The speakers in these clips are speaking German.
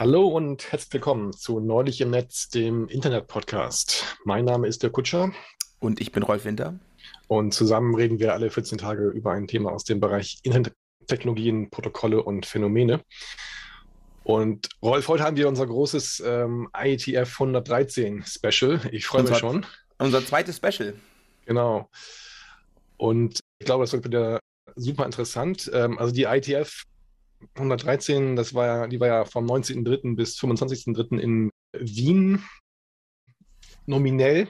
Hallo und herzlich willkommen zu Neulich im Netz, dem Internet-Podcast. Mein Name ist der Kutscher. Und ich bin Rolf Winter. Und zusammen reden wir alle 14 Tage über ein Thema aus dem Bereich Internettechnologien, Protokolle und Phänomene. Und Rolf, heute haben wir unser großes ähm, IETF 113 Special. Ich freue mich schon. Unser zweites Special. Genau. Und ich glaube, das wird wieder super interessant. Ähm, also die IETF 113, das war ja, die war ja vom 19.03. bis 25.03. in Wien nominell.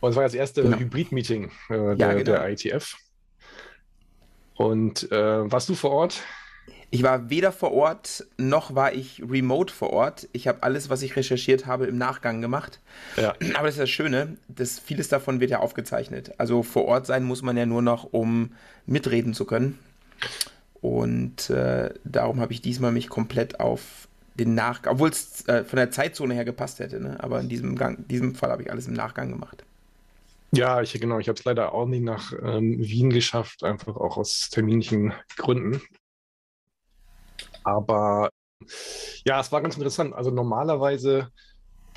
Und es war das erste genau. Hybrid-Meeting äh, der, ja, genau. der IETF. Und äh, warst du vor Ort? Ich war weder vor Ort, noch war ich remote vor Ort. Ich habe alles, was ich recherchiert habe, im Nachgang gemacht. Ja. Aber das ist das Schöne, dass vieles davon wird ja aufgezeichnet. Also vor Ort sein muss man ja nur noch, um mitreden zu können. Und äh, darum habe ich diesmal mich komplett auf den Nachgang, obwohl es äh, von der Zeitzone her gepasst hätte, ne? aber in diesem, Gang, diesem Fall habe ich alles im Nachgang gemacht. Ja, ich genau, ich habe es leider auch nicht nach ähm, Wien geschafft, einfach auch aus terminlichen Gründen. Aber ja, es war ganz interessant. Also normalerweise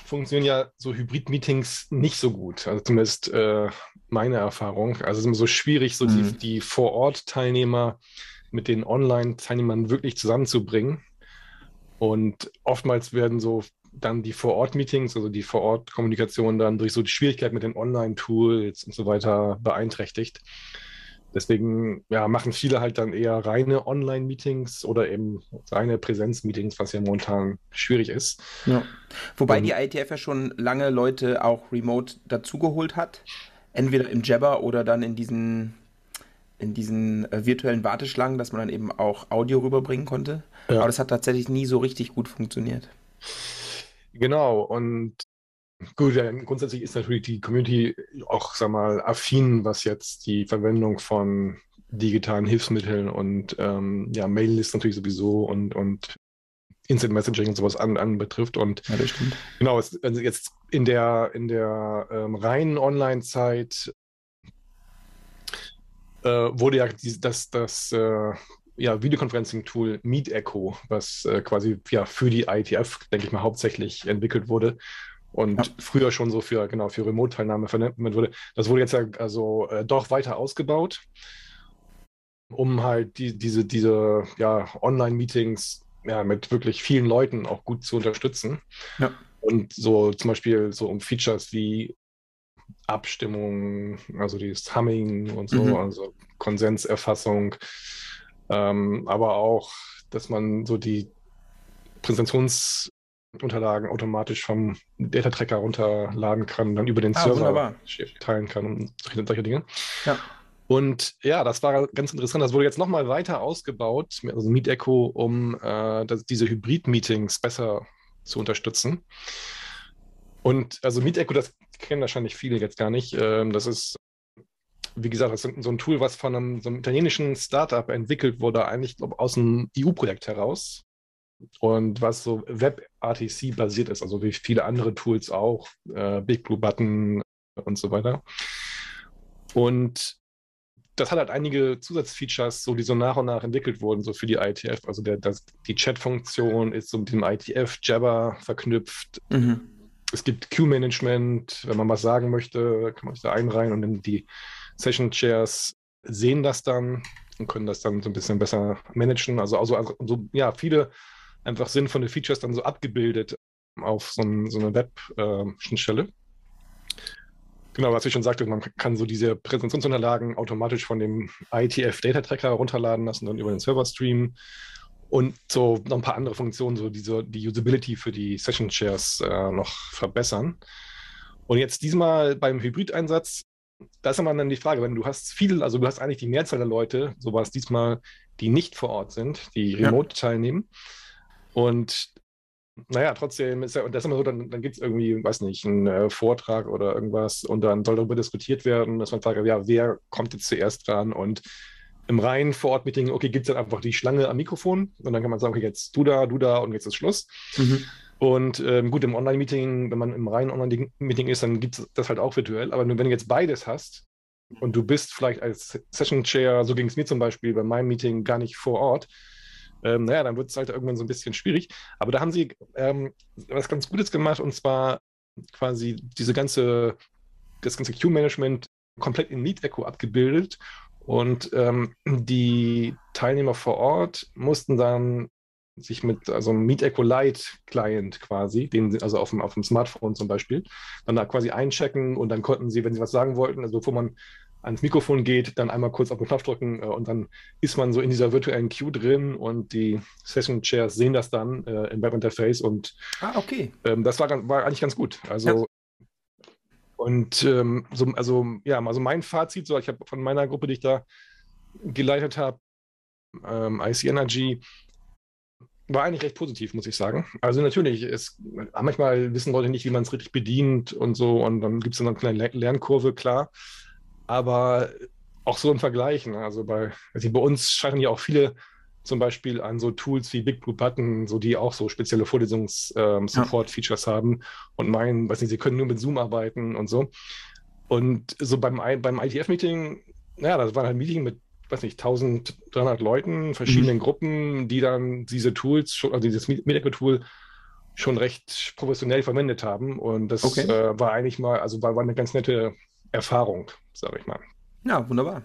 funktionieren ja so Hybrid-Meetings nicht so gut. Also zumindest äh, meine Erfahrung. Also es ist immer so schwierig, so mhm. die, die Vor-Ort-Teilnehmer mit den Online-Teilnehmern wirklich zusammenzubringen. Und oftmals werden so dann die Vor-Ort-Meetings, also die Vor-Ort-Kommunikation dann durch so die Schwierigkeit mit den Online-Tools und so weiter beeinträchtigt. Deswegen ja, machen viele halt dann eher reine Online-Meetings oder eben reine Präsenz-Meetings, was ja momentan schwierig ist. Ja. Wobei und, die ITF ja schon lange Leute auch remote dazugeholt hat. Entweder im Jabber oder dann in diesen, in diesen äh, virtuellen Warteschlangen, dass man dann eben auch Audio rüberbringen konnte. Ja. Aber das hat tatsächlich nie so richtig gut funktioniert. Genau, und Gut, ja, grundsätzlich ist natürlich die Community auch, sag mal, affin, was jetzt die Verwendung von digitalen Hilfsmitteln und ähm, ja, Maillist natürlich sowieso und, und Instant Messaging und sowas an, anbetrifft. Und ja, das stimmt. genau, es, also jetzt in der, in der ähm, reinen Online-Zeit äh, wurde ja die, das, das äh, ja, Videoconferencing-Tool Meet Echo, was äh, quasi ja, für die IETF, denke ich mal, hauptsächlich entwickelt wurde, und ja. früher schon so für, genau, für Remote-Teilnahme verwendet wurde. Das wurde jetzt ja also äh, doch weiter ausgebaut, um halt die, diese, diese ja, Online-Meetings ja, mit wirklich vielen Leuten auch gut zu unterstützen. Ja. Und so zum Beispiel so um Features wie Abstimmung, also dieses Humming und so, mhm. also Konsenserfassung, ähm, aber auch, dass man so die Präsentations- Unterlagen automatisch vom Data Tracker runterladen kann, dann über den ah, Server wunderbar. teilen kann und solche, solche Dinge. Ja. Und ja, das war ganz interessant. Das wurde jetzt nochmal weiter ausgebaut, also Meet Echo, um äh, das, diese Hybrid-Meetings besser zu unterstützen. Und also Meet Echo, das kennen wahrscheinlich viele jetzt gar nicht. Ähm, das ist, wie gesagt, das ist so ein Tool, was von einem, so einem italienischen Startup entwickelt wurde, eigentlich glaub, aus einem EU-Projekt heraus und was so WebRTC basiert ist, also wie viele andere Tools auch, äh, Big Blue Button und so weiter. Und das hat halt einige Zusatzfeatures, so die so nach und nach entwickelt wurden, so für die ITF. Also der, das, die Chat-Funktion ist so mit dem ITF Jabber verknüpft. Mhm. Es gibt Queue-Management, wenn man was sagen möchte, kann man sich da einreihen und dann die Session Chairs sehen das dann und können das dann so ein bisschen besser managen. Also, also, also ja, viele einfach sinnvolle Features dann so abgebildet auf so, ein, so eine Web-Schnittstelle. Genau, was ich schon sagte, man kann so diese Präsentationsunterlagen automatisch von dem ITF Data Tracker runterladen lassen, dann über den Server streamen und so noch ein paar andere Funktionen, so diese, die Usability für die Session Shares äh, noch verbessern. Und jetzt diesmal beim Hybrid-Einsatz, da ist immer dann die Frage, wenn du hast viel, also du hast eigentlich die Mehrzahl der Leute, so war es diesmal, die nicht vor Ort sind, die remote ja. teilnehmen. Und naja, trotzdem ist ja, und das ist immer so, dann, dann gibt es irgendwie, weiß nicht, einen äh, Vortrag oder irgendwas und dann soll darüber diskutiert werden, dass man fragt, ja, wer kommt jetzt zuerst dran und im reinen Vor-Ort-Meeting, okay, gibt es dann einfach die Schlange am Mikrofon und dann kann man sagen, okay, jetzt du da, du da und jetzt ist Schluss. Mhm. Und ähm, gut, im Online-Meeting, wenn man im reinen Online-Meeting ist, dann gibt es das halt auch virtuell. Aber wenn du jetzt beides hast und du bist vielleicht als Session-Chair, so ging es mir zum Beispiel bei meinem Meeting gar nicht vor Ort, ähm, naja, dann wird es halt irgendwann so ein bisschen schwierig. Aber da haben sie ähm, was ganz Gutes gemacht und zwar quasi diese ganze, das ganze Queue-Management komplett in Meet Echo abgebildet. Und ähm, die Teilnehmer vor Ort mussten dann sich mit also einem Meet Echo Lite Client quasi, den, also auf dem, auf dem Smartphone zum Beispiel, dann da quasi einchecken und dann konnten sie, wenn sie was sagen wollten, also bevor man ans Mikrofon geht, dann einmal kurz auf den Knopf drücken äh, und dann ist man so in dieser virtuellen Queue drin und die Session Chairs sehen das dann äh, im Webinterface und ah, okay. Ähm, das war, war eigentlich ganz gut. Also. Und ähm, so, also ja, also mein Fazit, so ich habe von meiner Gruppe, die ich da geleitet habe, ähm, IC Energy, war eigentlich recht positiv, muss ich sagen. Also natürlich, es, manchmal wissen Leute nicht, wie man es richtig bedient und so, und dann gibt es dann eine kleine Lernkurve, klar. Aber auch so im Vergleich, ne? also bei, also bei uns scheitern ja auch viele zum Beispiel an so Tools wie Big Blue Button, so die auch so spezielle Vorlesungs-Support-Features ähm, ja. haben und meinen, weiß nicht, sie können nur mit Zoom arbeiten und so. Und so beim, beim ITF-Meeting, naja, das war halt ein Meeting mit weiß nicht, 1300 Leuten, verschiedenen mhm. Gruppen, die dann diese Tools, also dieses Medical-Tool schon recht professionell verwendet haben. Und das okay. äh, war eigentlich mal, also war, war eine ganz nette Erfahrung, sage ich mal. Ja, wunderbar.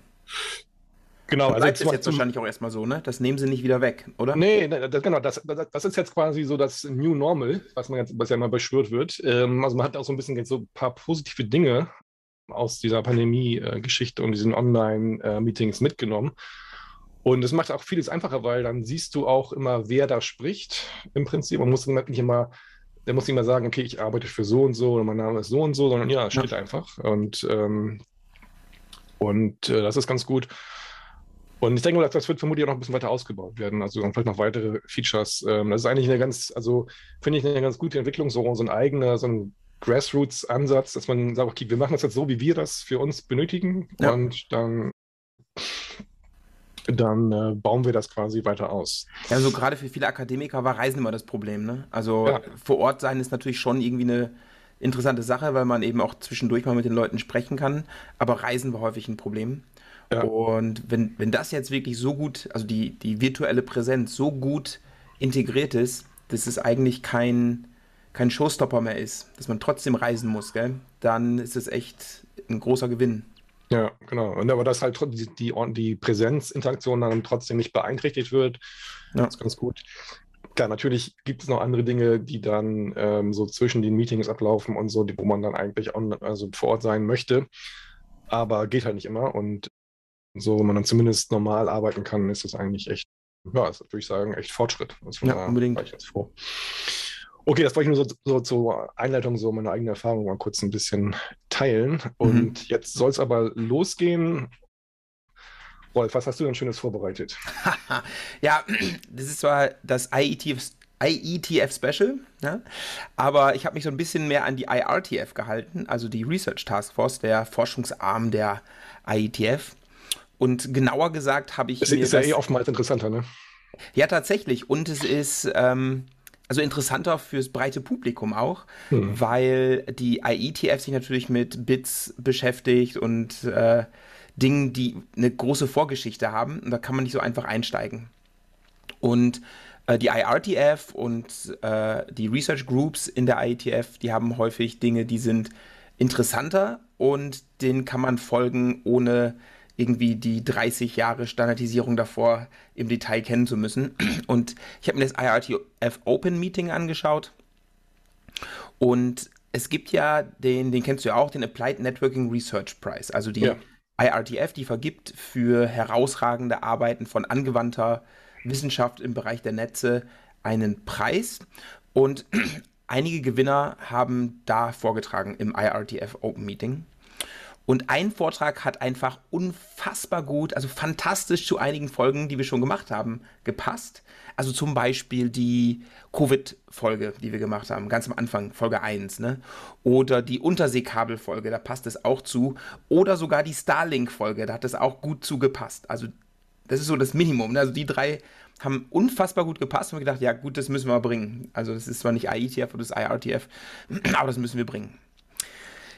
Genau, also bleibt es jetzt wahrscheinlich auch erstmal so, ne? Das nehmen sie nicht wieder weg, oder? Nee, das, genau, das, das ist jetzt quasi so das New Normal, was man jetzt, was ja immer beschwört wird. Ähm, also man hat auch so ein bisschen so ein paar positive Dinge aus dieser Pandemie-Geschichte und diesen Online-Meetings mitgenommen. Und es macht auch vieles einfacher, weil dann siehst du auch immer, wer da spricht im Prinzip. Man muss nicht immer, der muss nicht immer sagen, okay, ich arbeite für so und so oder mein Name ist so und so, sondern ja, steht ja. einfach. Und, ähm, und äh, das ist ganz gut. Und ich denke, das wird vermutlich auch noch ein bisschen weiter ausgebaut werden. Also vielleicht noch weitere Features. Ähm, das ist eigentlich eine ganz, also finde ich eine ganz gute Entwicklung, so, so ein eigener, so ein Grassroots-Ansatz, dass man sagt, okay, wir machen das jetzt so, wie wir das für uns benötigen ja. und dann, dann äh, bauen wir das quasi weiter aus. Ja, also gerade für viele Akademiker war Reisen immer das Problem. Ne? Also ja. vor Ort sein ist natürlich schon irgendwie eine interessante Sache, weil man eben auch zwischendurch mal mit den Leuten sprechen kann, aber Reisen war häufig ein Problem. Ja. Und wenn, wenn das jetzt wirklich so gut, also die, die virtuelle Präsenz so gut integriert ist, das ist eigentlich kein, kein Showstopper mehr ist, dass man trotzdem reisen muss, gell? dann ist es echt ein großer Gewinn. Ja, genau. Und aber dass halt die, die, die Präsenzinteraktion dann trotzdem nicht beeinträchtigt wird, ja. ist ganz gut. Klar, natürlich gibt es noch andere Dinge, die dann ähm, so zwischen den Meetings ablaufen und so, die, wo man dann eigentlich on, also vor Ort sein möchte. Aber geht halt nicht immer. Und so, wenn man dann zumindest normal arbeiten kann, ist das eigentlich echt, ja, ist, würde ich sagen, echt Fortschritt. Also ja, unbedingt. War ich jetzt froh. Okay, das wollte ich nur so, so zur Einleitung, so meine eigene Erfahrung mal kurz ein bisschen teilen. Und mhm. jetzt soll es aber losgehen. Rolf, was hast du denn Schönes vorbereitet? ja, das ist zwar das IETF, IETF Special, ja, aber ich habe mich so ein bisschen mehr an die IRTF gehalten, also die Research Task Force, der Forschungsarm der IETF. Und genauer gesagt habe ich. Das ist ja eh oftmals interessanter, ne? Ja, tatsächlich. Und es ist. Ähm, also interessanter fürs breite Publikum auch, hm. weil die IETF sich natürlich mit Bits beschäftigt und äh, Dingen, die eine große Vorgeschichte haben. Und da kann man nicht so einfach einsteigen. Und äh, die IRTF und äh, die Research Groups in der IETF, die haben häufig Dinge, die sind interessanter und denen kann man folgen, ohne irgendwie die 30 Jahre Standardisierung davor im Detail kennen zu müssen. Und ich habe mir das IRTF Open Meeting angeschaut. Und es gibt ja den, den kennst du ja auch, den Applied Networking Research Prize. Also die ja. IRTF, die vergibt für herausragende Arbeiten von angewandter Wissenschaft im Bereich der Netze einen Preis. Und einige Gewinner haben da vorgetragen im IRTF Open Meeting. Und ein Vortrag hat einfach unfassbar gut, also fantastisch zu einigen Folgen, die wir schon gemacht haben, gepasst. Also zum Beispiel die Covid-Folge, die wir gemacht haben, ganz am Anfang, Folge 1, ne? Oder die Unterseekabel-Folge, da passt es auch zu. Oder sogar die Starlink-Folge, da hat es auch gut zugepasst. Also das ist so das Minimum. Ne? Also die drei haben unfassbar gut gepasst und wir gedacht, ja gut, das müssen wir bringen. Also das ist zwar nicht IETF oder das IRTF, aber das müssen wir bringen.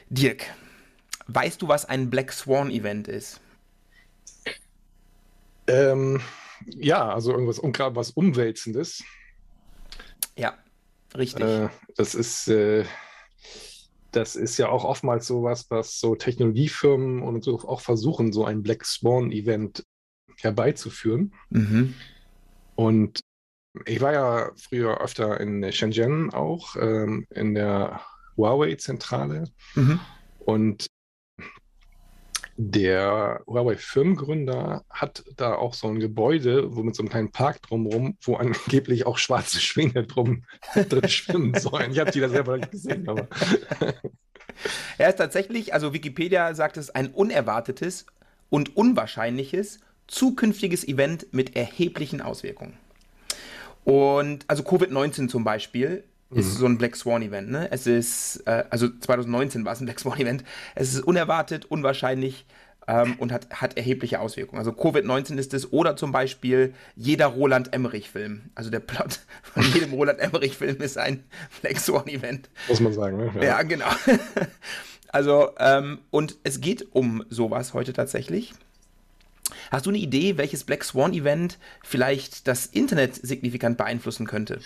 Dirk, Weißt du, was ein Black Swan Event ist? Ähm, ja, also irgendwas unklar, was Umwälzendes. Ja, richtig. Äh, das ist, äh, das ist ja auch oftmals sowas, was so Technologiefirmen und so auch versuchen, so ein Black Swan-Event herbeizuführen. Mhm. Und ich war ja früher öfter in Shenzhen auch, ähm, in der Huawei-Zentrale. Mhm. Und der Huawei-Firmengründer hat da auch so ein Gebäude, wo mit so einem kleinen Park drumherum, wo angeblich auch schwarze Schwäne drum drin schwimmen sollen. Ich habe die da selber nicht gesehen, aber. er ist tatsächlich, also Wikipedia sagt es, ein unerwartetes und unwahrscheinliches zukünftiges Event mit erheblichen Auswirkungen. Und also Covid-19 zum Beispiel ist mhm. so ein Black Swan Event. Ne? Es ist, äh, also 2019 war es ein Black Swan Event. Es ist unerwartet, unwahrscheinlich ähm, und hat, hat erhebliche Auswirkungen. Also Covid-19 ist es oder zum Beispiel jeder Roland Emmerich-Film. Also der Plot von jedem Roland Emmerich-Film ist ein Black Swan Event. Muss man sagen, ne? Ja, ja genau. also, ähm, und es geht um sowas heute tatsächlich. Hast du eine Idee, welches Black Swan Event vielleicht das Internet signifikant beeinflussen könnte?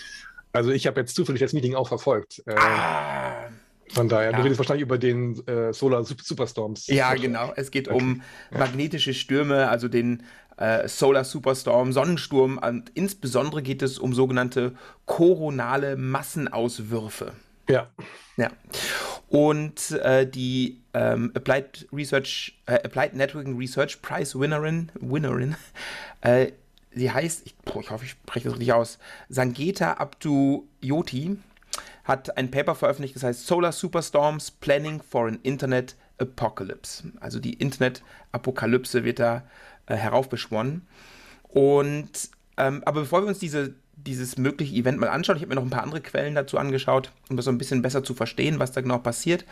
Also ich habe jetzt zufällig das Meeting auch verfolgt. Äh, ah. Von daher, ja. du redest wahrscheinlich über den äh, Solar Superstorms. Ja, genau. Es geht okay. um magnetische Stürme, also den äh, Solar Superstorm, Sonnensturm und insbesondere geht es um sogenannte koronale Massenauswürfe. Ja. Ja. Und äh, die ähm, Applied Research, äh, Applied Networking Research Prize Winnerin, Winnerin, äh, sie heißt, ich, boah, ich hoffe, ich spreche das richtig aus, Sangeta Abdu-Yoti, hat ein Paper veröffentlicht, das heißt Solar Superstorms Planning for an Internet Apocalypse. Also die Internet-Apokalypse wird da äh, heraufbeschwonnen. Und, ähm, aber bevor wir uns diese dieses mögliche Event mal anschauen. Ich habe mir noch ein paar andere Quellen dazu angeschaut, um das so ein bisschen besser zu verstehen, was da genau passiert.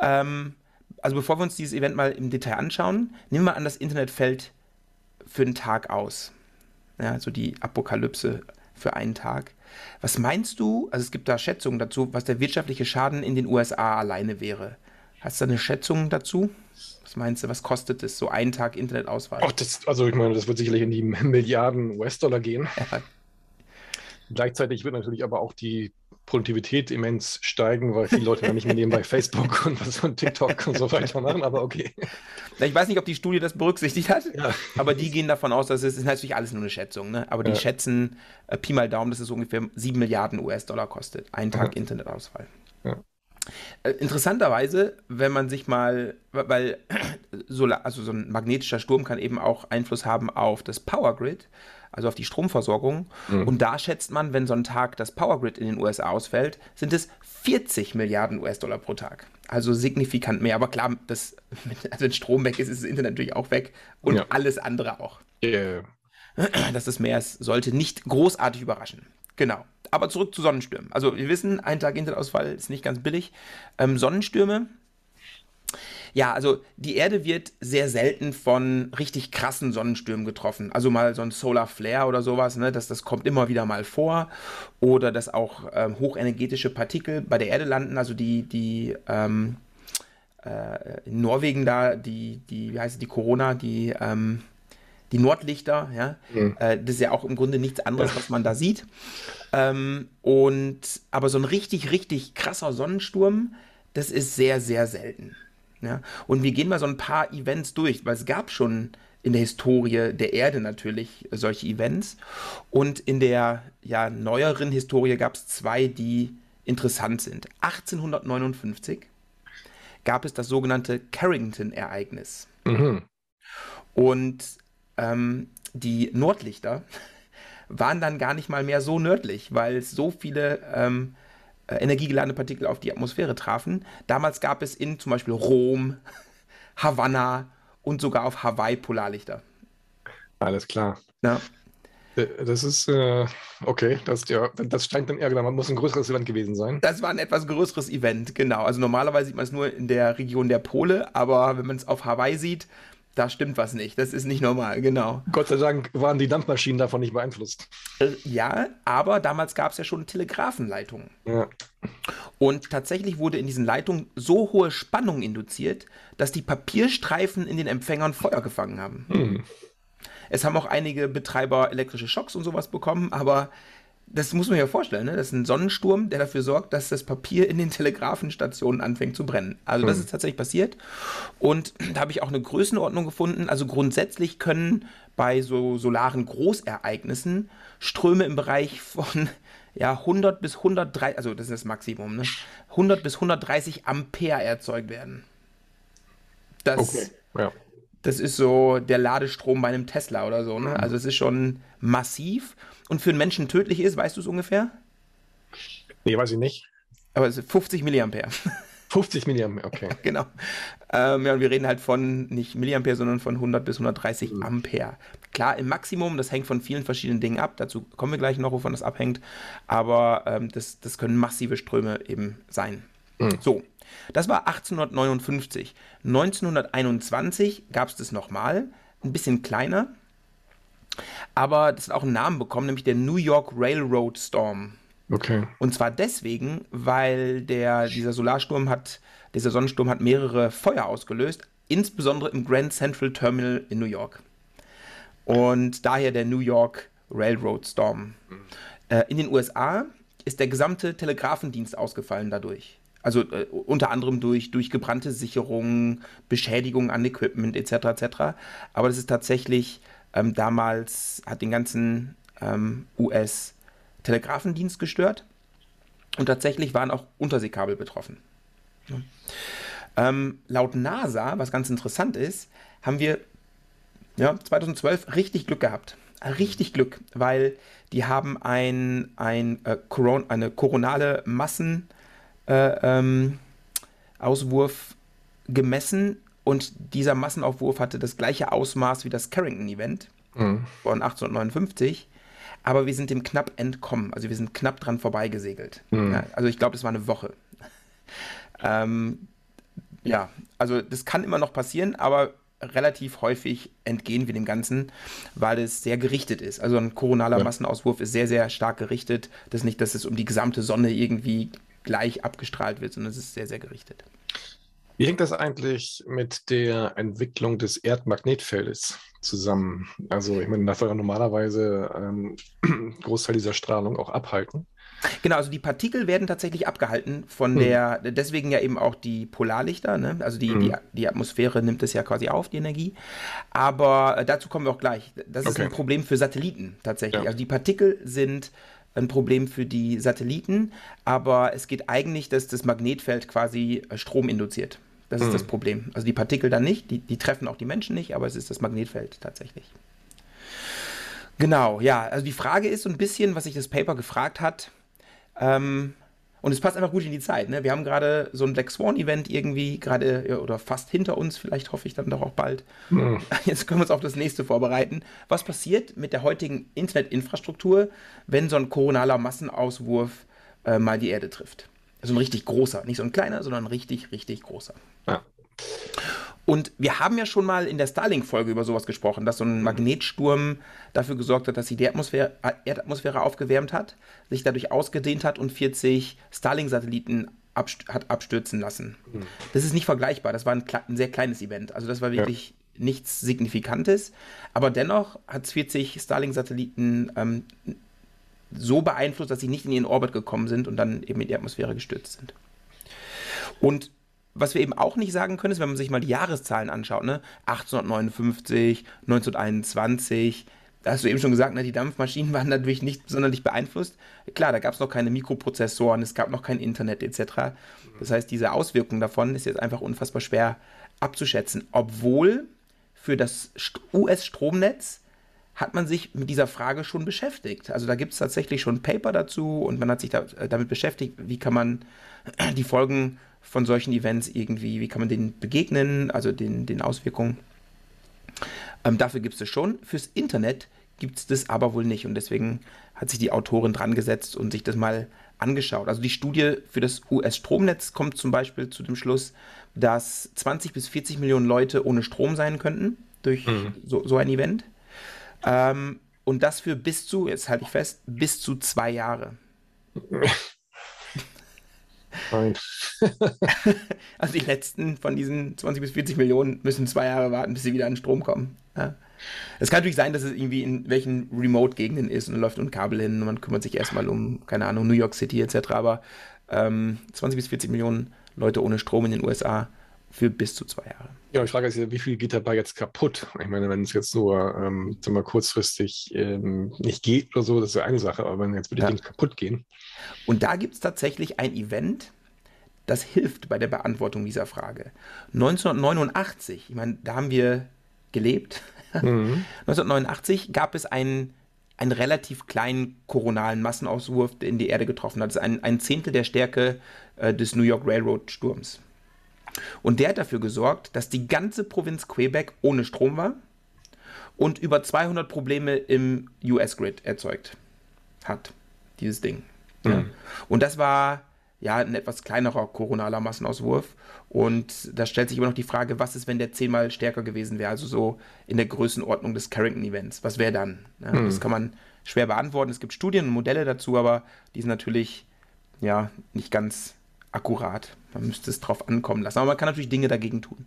Ähm, also bevor wir uns dieses Event mal im Detail anschauen, nehmen wir an, das Internet fällt für einen Tag aus. Ja, also die Apokalypse für einen Tag. Was meinst du, also es gibt da Schätzungen dazu, was der wirtschaftliche Schaden in den USA alleine wäre? Hast du da eine Schätzung dazu? Was meinst du, was kostet es, so einen Tag Internetauswahl? Ach, das, also ich meine, das wird sicherlich in die Milliarden US-Dollar gehen. Ja, Gleichzeitig wird natürlich aber auch die Produktivität immens steigen, weil viele Leute dann nicht mehr nebenbei Facebook und was von TikTok und so weiter machen, aber okay. Ich weiß nicht, ob die Studie das berücksichtigt hat, ja. aber die gehen davon aus, dass es ist natürlich alles nur eine Schätzung, ne? aber die ja. schätzen äh, Pi mal Daumen, dass es ungefähr 7 Milliarden US-Dollar kostet, ein Tag ja. Internetausfall. Ja. Äh, interessanterweise, wenn man sich mal, weil so, also so ein magnetischer Sturm kann eben auch Einfluss haben auf das Power Grid, also auf die Stromversorgung. Mhm. Und da schätzt man, wenn so ein Tag das Power Grid in den USA ausfällt, sind es 40 Milliarden US-Dollar pro Tag. Also signifikant mehr. Aber klar, das, also wenn Strom weg ist, ist das Internet natürlich auch weg und ja. alles andere auch. Yeah. Dass das mehr ist, sollte nicht großartig überraschen. Genau. Aber zurück zu Sonnenstürmen. Also wir wissen, ein Tag Internetausfall ist nicht ganz billig. Ähm, Sonnenstürme ja, also die Erde wird sehr selten von richtig krassen Sonnenstürmen getroffen. Also mal so ein Solar Flare oder sowas, ne, das, das kommt immer wieder mal vor. Oder dass auch ähm, hochenergetische Partikel bei der Erde landen, also die, die ähm, äh, in Norwegen da, die, die, wie heißt es, die Corona, die, ähm, die Nordlichter, ja, mhm. äh, das ist ja auch im Grunde nichts anderes, was man da sieht. Ähm, und aber so ein richtig, richtig krasser Sonnensturm, das ist sehr, sehr selten. Ja? Und wir gehen mal so ein paar Events durch, weil es gab schon in der Historie der Erde natürlich solche Events. Und in der ja, neueren Historie gab es zwei, die interessant sind. 1859 gab es das sogenannte Carrington-Ereignis. Mhm. Und ähm, die Nordlichter waren dann gar nicht mal mehr so nördlich, weil es so viele ähm, äh, energiegeladene Partikel auf die Atmosphäre trafen. Damals gab es in zum Beispiel Rom, Havanna und sogar auf Hawaii Polarlichter. Alles klar. Ja. Äh, das ist äh, okay, das, ja, das scheint dann eher, genau, muss ein größeres Event gewesen sein. Das war ein etwas größeres Event, genau. Also normalerweise sieht man es nur in der Region der Pole, aber wenn man es auf Hawaii sieht, da stimmt was nicht. Das ist nicht normal, genau. Gott sei Dank waren die Dampfmaschinen davon nicht beeinflusst. Äh, ja, aber damals gab es ja schon Telegrafenleitungen. Ja. Und tatsächlich wurde in diesen Leitungen so hohe Spannung induziert, dass die Papierstreifen in den Empfängern Feuer gefangen haben. Hm. Es haben auch einige Betreiber elektrische Schocks und sowas bekommen, aber das muss man sich ja vorstellen, ne? das ist ein Sonnensturm, der dafür sorgt, dass das Papier in den Telegrafenstationen anfängt zu brennen. Also das mhm. ist tatsächlich passiert. Und da habe ich auch eine Größenordnung gefunden. Also grundsätzlich können bei so solaren Großereignissen Ströme im Bereich von ja, 100 bis 130, also das ist das Maximum, ne? 100 bis 130 Ampere erzeugt werden. Das, okay, ja. Das ist so der Ladestrom bei einem Tesla oder so. Ne? Also es ist schon massiv und für einen Menschen tödlich ist, weißt du es ungefähr? Nee, weiß ich nicht. Aber es ist 50 Milliampere. 50 Milliampere, okay. genau. Ähm, ja, und wir reden halt von nicht Milliampere, sondern von 100 bis 130 mhm. Ampere. Klar, im Maximum, das hängt von vielen verschiedenen Dingen ab. Dazu kommen wir gleich noch, wovon das abhängt. Aber ähm, das, das können massive Ströme eben sein. Mhm. So, das war 1859. 1921 gab es das nochmal, ein bisschen kleiner. Aber das hat auch einen Namen bekommen, nämlich der New York Railroad Storm. Okay. Und zwar deswegen, weil der, dieser Solarsturm hat, dieser Sonnensturm hat mehrere Feuer ausgelöst, insbesondere im Grand Central Terminal in New York. Und daher der New York Railroad Storm. Mhm. Äh, in den USA ist der gesamte Telegrafendienst ausgefallen dadurch. Also äh, unter anderem durch, durch gebrannte Sicherungen, Beschädigungen an Equipment etc. etc. Aber das ist tatsächlich ähm, damals hat den ganzen ähm, US-Telegrafendienst gestört und tatsächlich waren auch Unterseekabel betroffen. Ja. Ähm, laut NASA, was ganz interessant ist, haben wir ja, 2012 richtig Glück gehabt. Richtig Glück, weil die haben ein, ein, äh, Coron eine koronale Massenauswurf äh, ähm, gemessen und dieser Massenaufwurf hatte das gleiche Ausmaß wie das Carrington-Event mhm. von 1859. Aber wir sind dem knapp entkommen. Also wir sind knapp dran vorbeigesegelt. Mhm. Ja, also ich glaube, es war eine Woche. ähm, ja, also das kann immer noch passieren, aber relativ häufig entgehen wir dem Ganzen, weil es sehr gerichtet ist. Also ein koronaler ja. Massenauswurf ist sehr, sehr stark gerichtet. Das ist nicht, dass es um die gesamte Sonne irgendwie gleich abgestrahlt wird, sondern es ist sehr, sehr gerichtet. Wie hängt das eigentlich mit der Entwicklung des Erdmagnetfeldes zusammen? Also, ich meine, das soll ja normalerweise ähm, Großteil dieser Strahlung auch abhalten. Genau, also die Partikel werden tatsächlich abgehalten von hm. der, deswegen ja eben auch die Polarlichter, ne? also die, hm. die, die, Atmosphäre nimmt es ja quasi auf, die Energie. Aber äh, dazu kommen wir auch gleich. Das ist okay. ein Problem für Satelliten tatsächlich. Ja. Also die Partikel sind ein Problem für die Satelliten, aber es geht eigentlich, dass das Magnetfeld quasi äh, Strom induziert. Das ist das hm. Problem. Also die Partikel dann nicht, die, die treffen auch die Menschen nicht, aber es ist das Magnetfeld tatsächlich. Genau, ja, also die Frage ist so ein bisschen, was sich das Paper gefragt hat, ähm, und es passt einfach gut in die Zeit. Ne? Wir haben gerade so ein Black Swan-Event irgendwie, gerade ja, oder fast hinter uns, vielleicht hoffe ich dann doch auch bald. Mhm. Jetzt können wir uns auf das nächste vorbereiten. Was passiert mit der heutigen Internetinfrastruktur, wenn so ein koronaler Massenauswurf äh, mal die Erde trifft? Also ein richtig großer, nicht so ein kleiner, sondern ein richtig, richtig großer. Ja. Und wir haben ja schon mal in der Starlink-Folge über sowas gesprochen, dass so ein Magnetsturm dafür gesorgt hat, dass sich die Atmosphäre, Erdatmosphäre aufgewärmt hat, sich dadurch ausgedehnt hat und 40 Starlink-Satelliten abst hat abstürzen lassen. Mhm. Das ist nicht vergleichbar. Das war ein, ein, sehr kleines Event. Also das war wirklich ja. nichts Signifikantes. Aber dennoch hat es 40 Starlink-Satelliten ähm, so beeinflusst, dass sie nicht in ihren Orbit gekommen sind und dann eben in die Atmosphäre gestürzt sind. Und was wir eben auch nicht sagen können, ist, wenn man sich mal die Jahreszahlen anschaut, ne? 1859, 1921, da hast du eben schon gesagt, ne, die Dampfmaschinen waren natürlich nicht sonderlich beeinflusst. Klar, da gab es noch keine Mikroprozessoren, es gab noch kein Internet etc. Das heißt, diese Auswirkungen davon ist jetzt einfach unfassbar schwer abzuschätzen. Obwohl für das US-Stromnetz hat man sich mit dieser Frage schon beschäftigt. Also da gibt es tatsächlich schon Paper dazu und man hat sich da, äh, damit beschäftigt, wie kann man die Folgen von solchen Events irgendwie, wie kann man denen begegnen, also den, den Auswirkungen. Ähm, dafür gibt es es schon. Fürs Internet gibt es das aber wohl nicht und deswegen hat sich die Autorin dran gesetzt und sich das mal angeschaut. Also die Studie für das US-Stromnetz kommt zum Beispiel zu dem Schluss, dass 20 bis 40 Millionen Leute ohne Strom sein könnten durch mhm. so, so ein Event. Ähm, und das für bis zu, jetzt halte ich fest, bis zu zwei Jahre. Nein. also die letzten von diesen 20 bis 40 Millionen müssen zwei Jahre warten, bis sie wieder an Strom kommen. Ja. Es kann natürlich sein, dass es irgendwie in welchen Remote-Gegenden ist und läuft ein Kabel hin und man kümmert sich erstmal um, keine Ahnung, New York City etc. Aber ähm, 20 bis 40 Millionen Leute ohne Strom in den USA für bis zu zwei Jahre. Ja, ich frage ist ja, wie viel geht dabei jetzt kaputt? Ich meine, wenn es jetzt nur ähm, mal, kurzfristig ähm, nicht geht oder so, das ist ja eine Sache, aber wenn jetzt wirklich ja. Dinge kaputt gehen. Und da gibt es tatsächlich ein Event, das hilft bei der Beantwortung dieser Frage. 1989, ich meine, da haben wir gelebt. Mhm. 1989 gab es einen, einen relativ kleinen koronalen Massenauswurf, der in die Erde getroffen hat. Das ist ein, ein Zehntel der Stärke äh, des New York Railroad Sturms. Und der hat dafür gesorgt, dass die ganze Provinz Quebec ohne Strom war und über 200 Probleme im US-Grid erzeugt hat, dieses Ding. Mhm. Ja. Und das war ja ein etwas kleinerer koronaler Massenauswurf. Und da stellt sich immer noch die Frage, was ist, wenn der zehnmal stärker gewesen wäre, also so in der Größenordnung des Carrington-Events. Was wäre dann? Ja, mhm. Das kann man schwer beantworten. Es gibt Studien und Modelle dazu, aber die sind natürlich ja nicht ganz akkurat. Man müsste es drauf ankommen lassen. Aber man kann natürlich Dinge dagegen tun.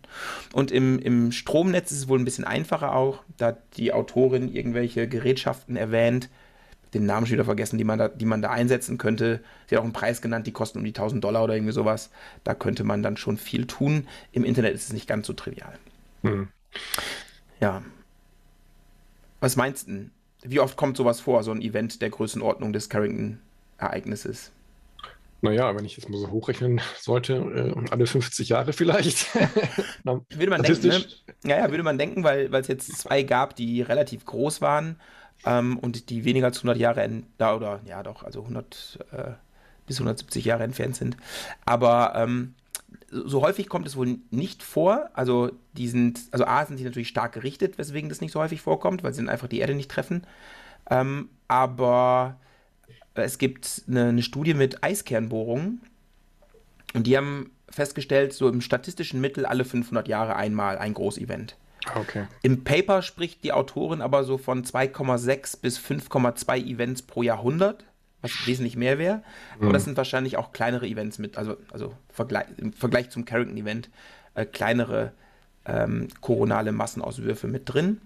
Und im, im Stromnetz ist es wohl ein bisschen einfacher auch. Da hat die Autorin irgendwelche Gerätschaften erwähnt, den Namen schon wieder vergessen, die man, da, die man da einsetzen könnte. Sie hat auch einen Preis genannt, die kosten um die 1000 Dollar oder irgendwie sowas. Da könnte man dann schon viel tun. Im Internet ist es nicht ganz so trivial. Hm. Ja. Was meinst du? Wie oft kommt sowas vor, so ein Event der Größenordnung des Carrington-Ereignisses? Naja, wenn ich jetzt mal so hochrechnen sollte, äh, alle 50 Jahre vielleicht. würde man denken, ne? Ja, ja, würde man denken, weil es jetzt zwei gab, die relativ groß waren ähm, und die weniger als 100 Jahre, da oder ja doch, also 100 äh, bis 170 Jahre entfernt sind. Aber ähm, so häufig kommt es wohl nicht vor. Also die sind, also A sind die natürlich stark gerichtet, weswegen das nicht so häufig vorkommt, weil sie dann einfach die Erde nicht treffen. Ähm, aber es gibt eine, eine Studie mit Eiskernbohrungen und die haben festgestellt, so im statistischen Mittel alle 500 Jahre einmal ein Großevent. Okay. Im Paper spricht die Autorin aber so von 2,6 bis 5,2 Events pro Jahrhundert, was wesentlich mehr wäre. Mhm. Aber das sind wahrscheinlich auch kleinere Events mit, also, also Vergleich, im Vergleich zum Carrington-Event, äh, kleinere ähm, koronale Massenauswürfe mit drin.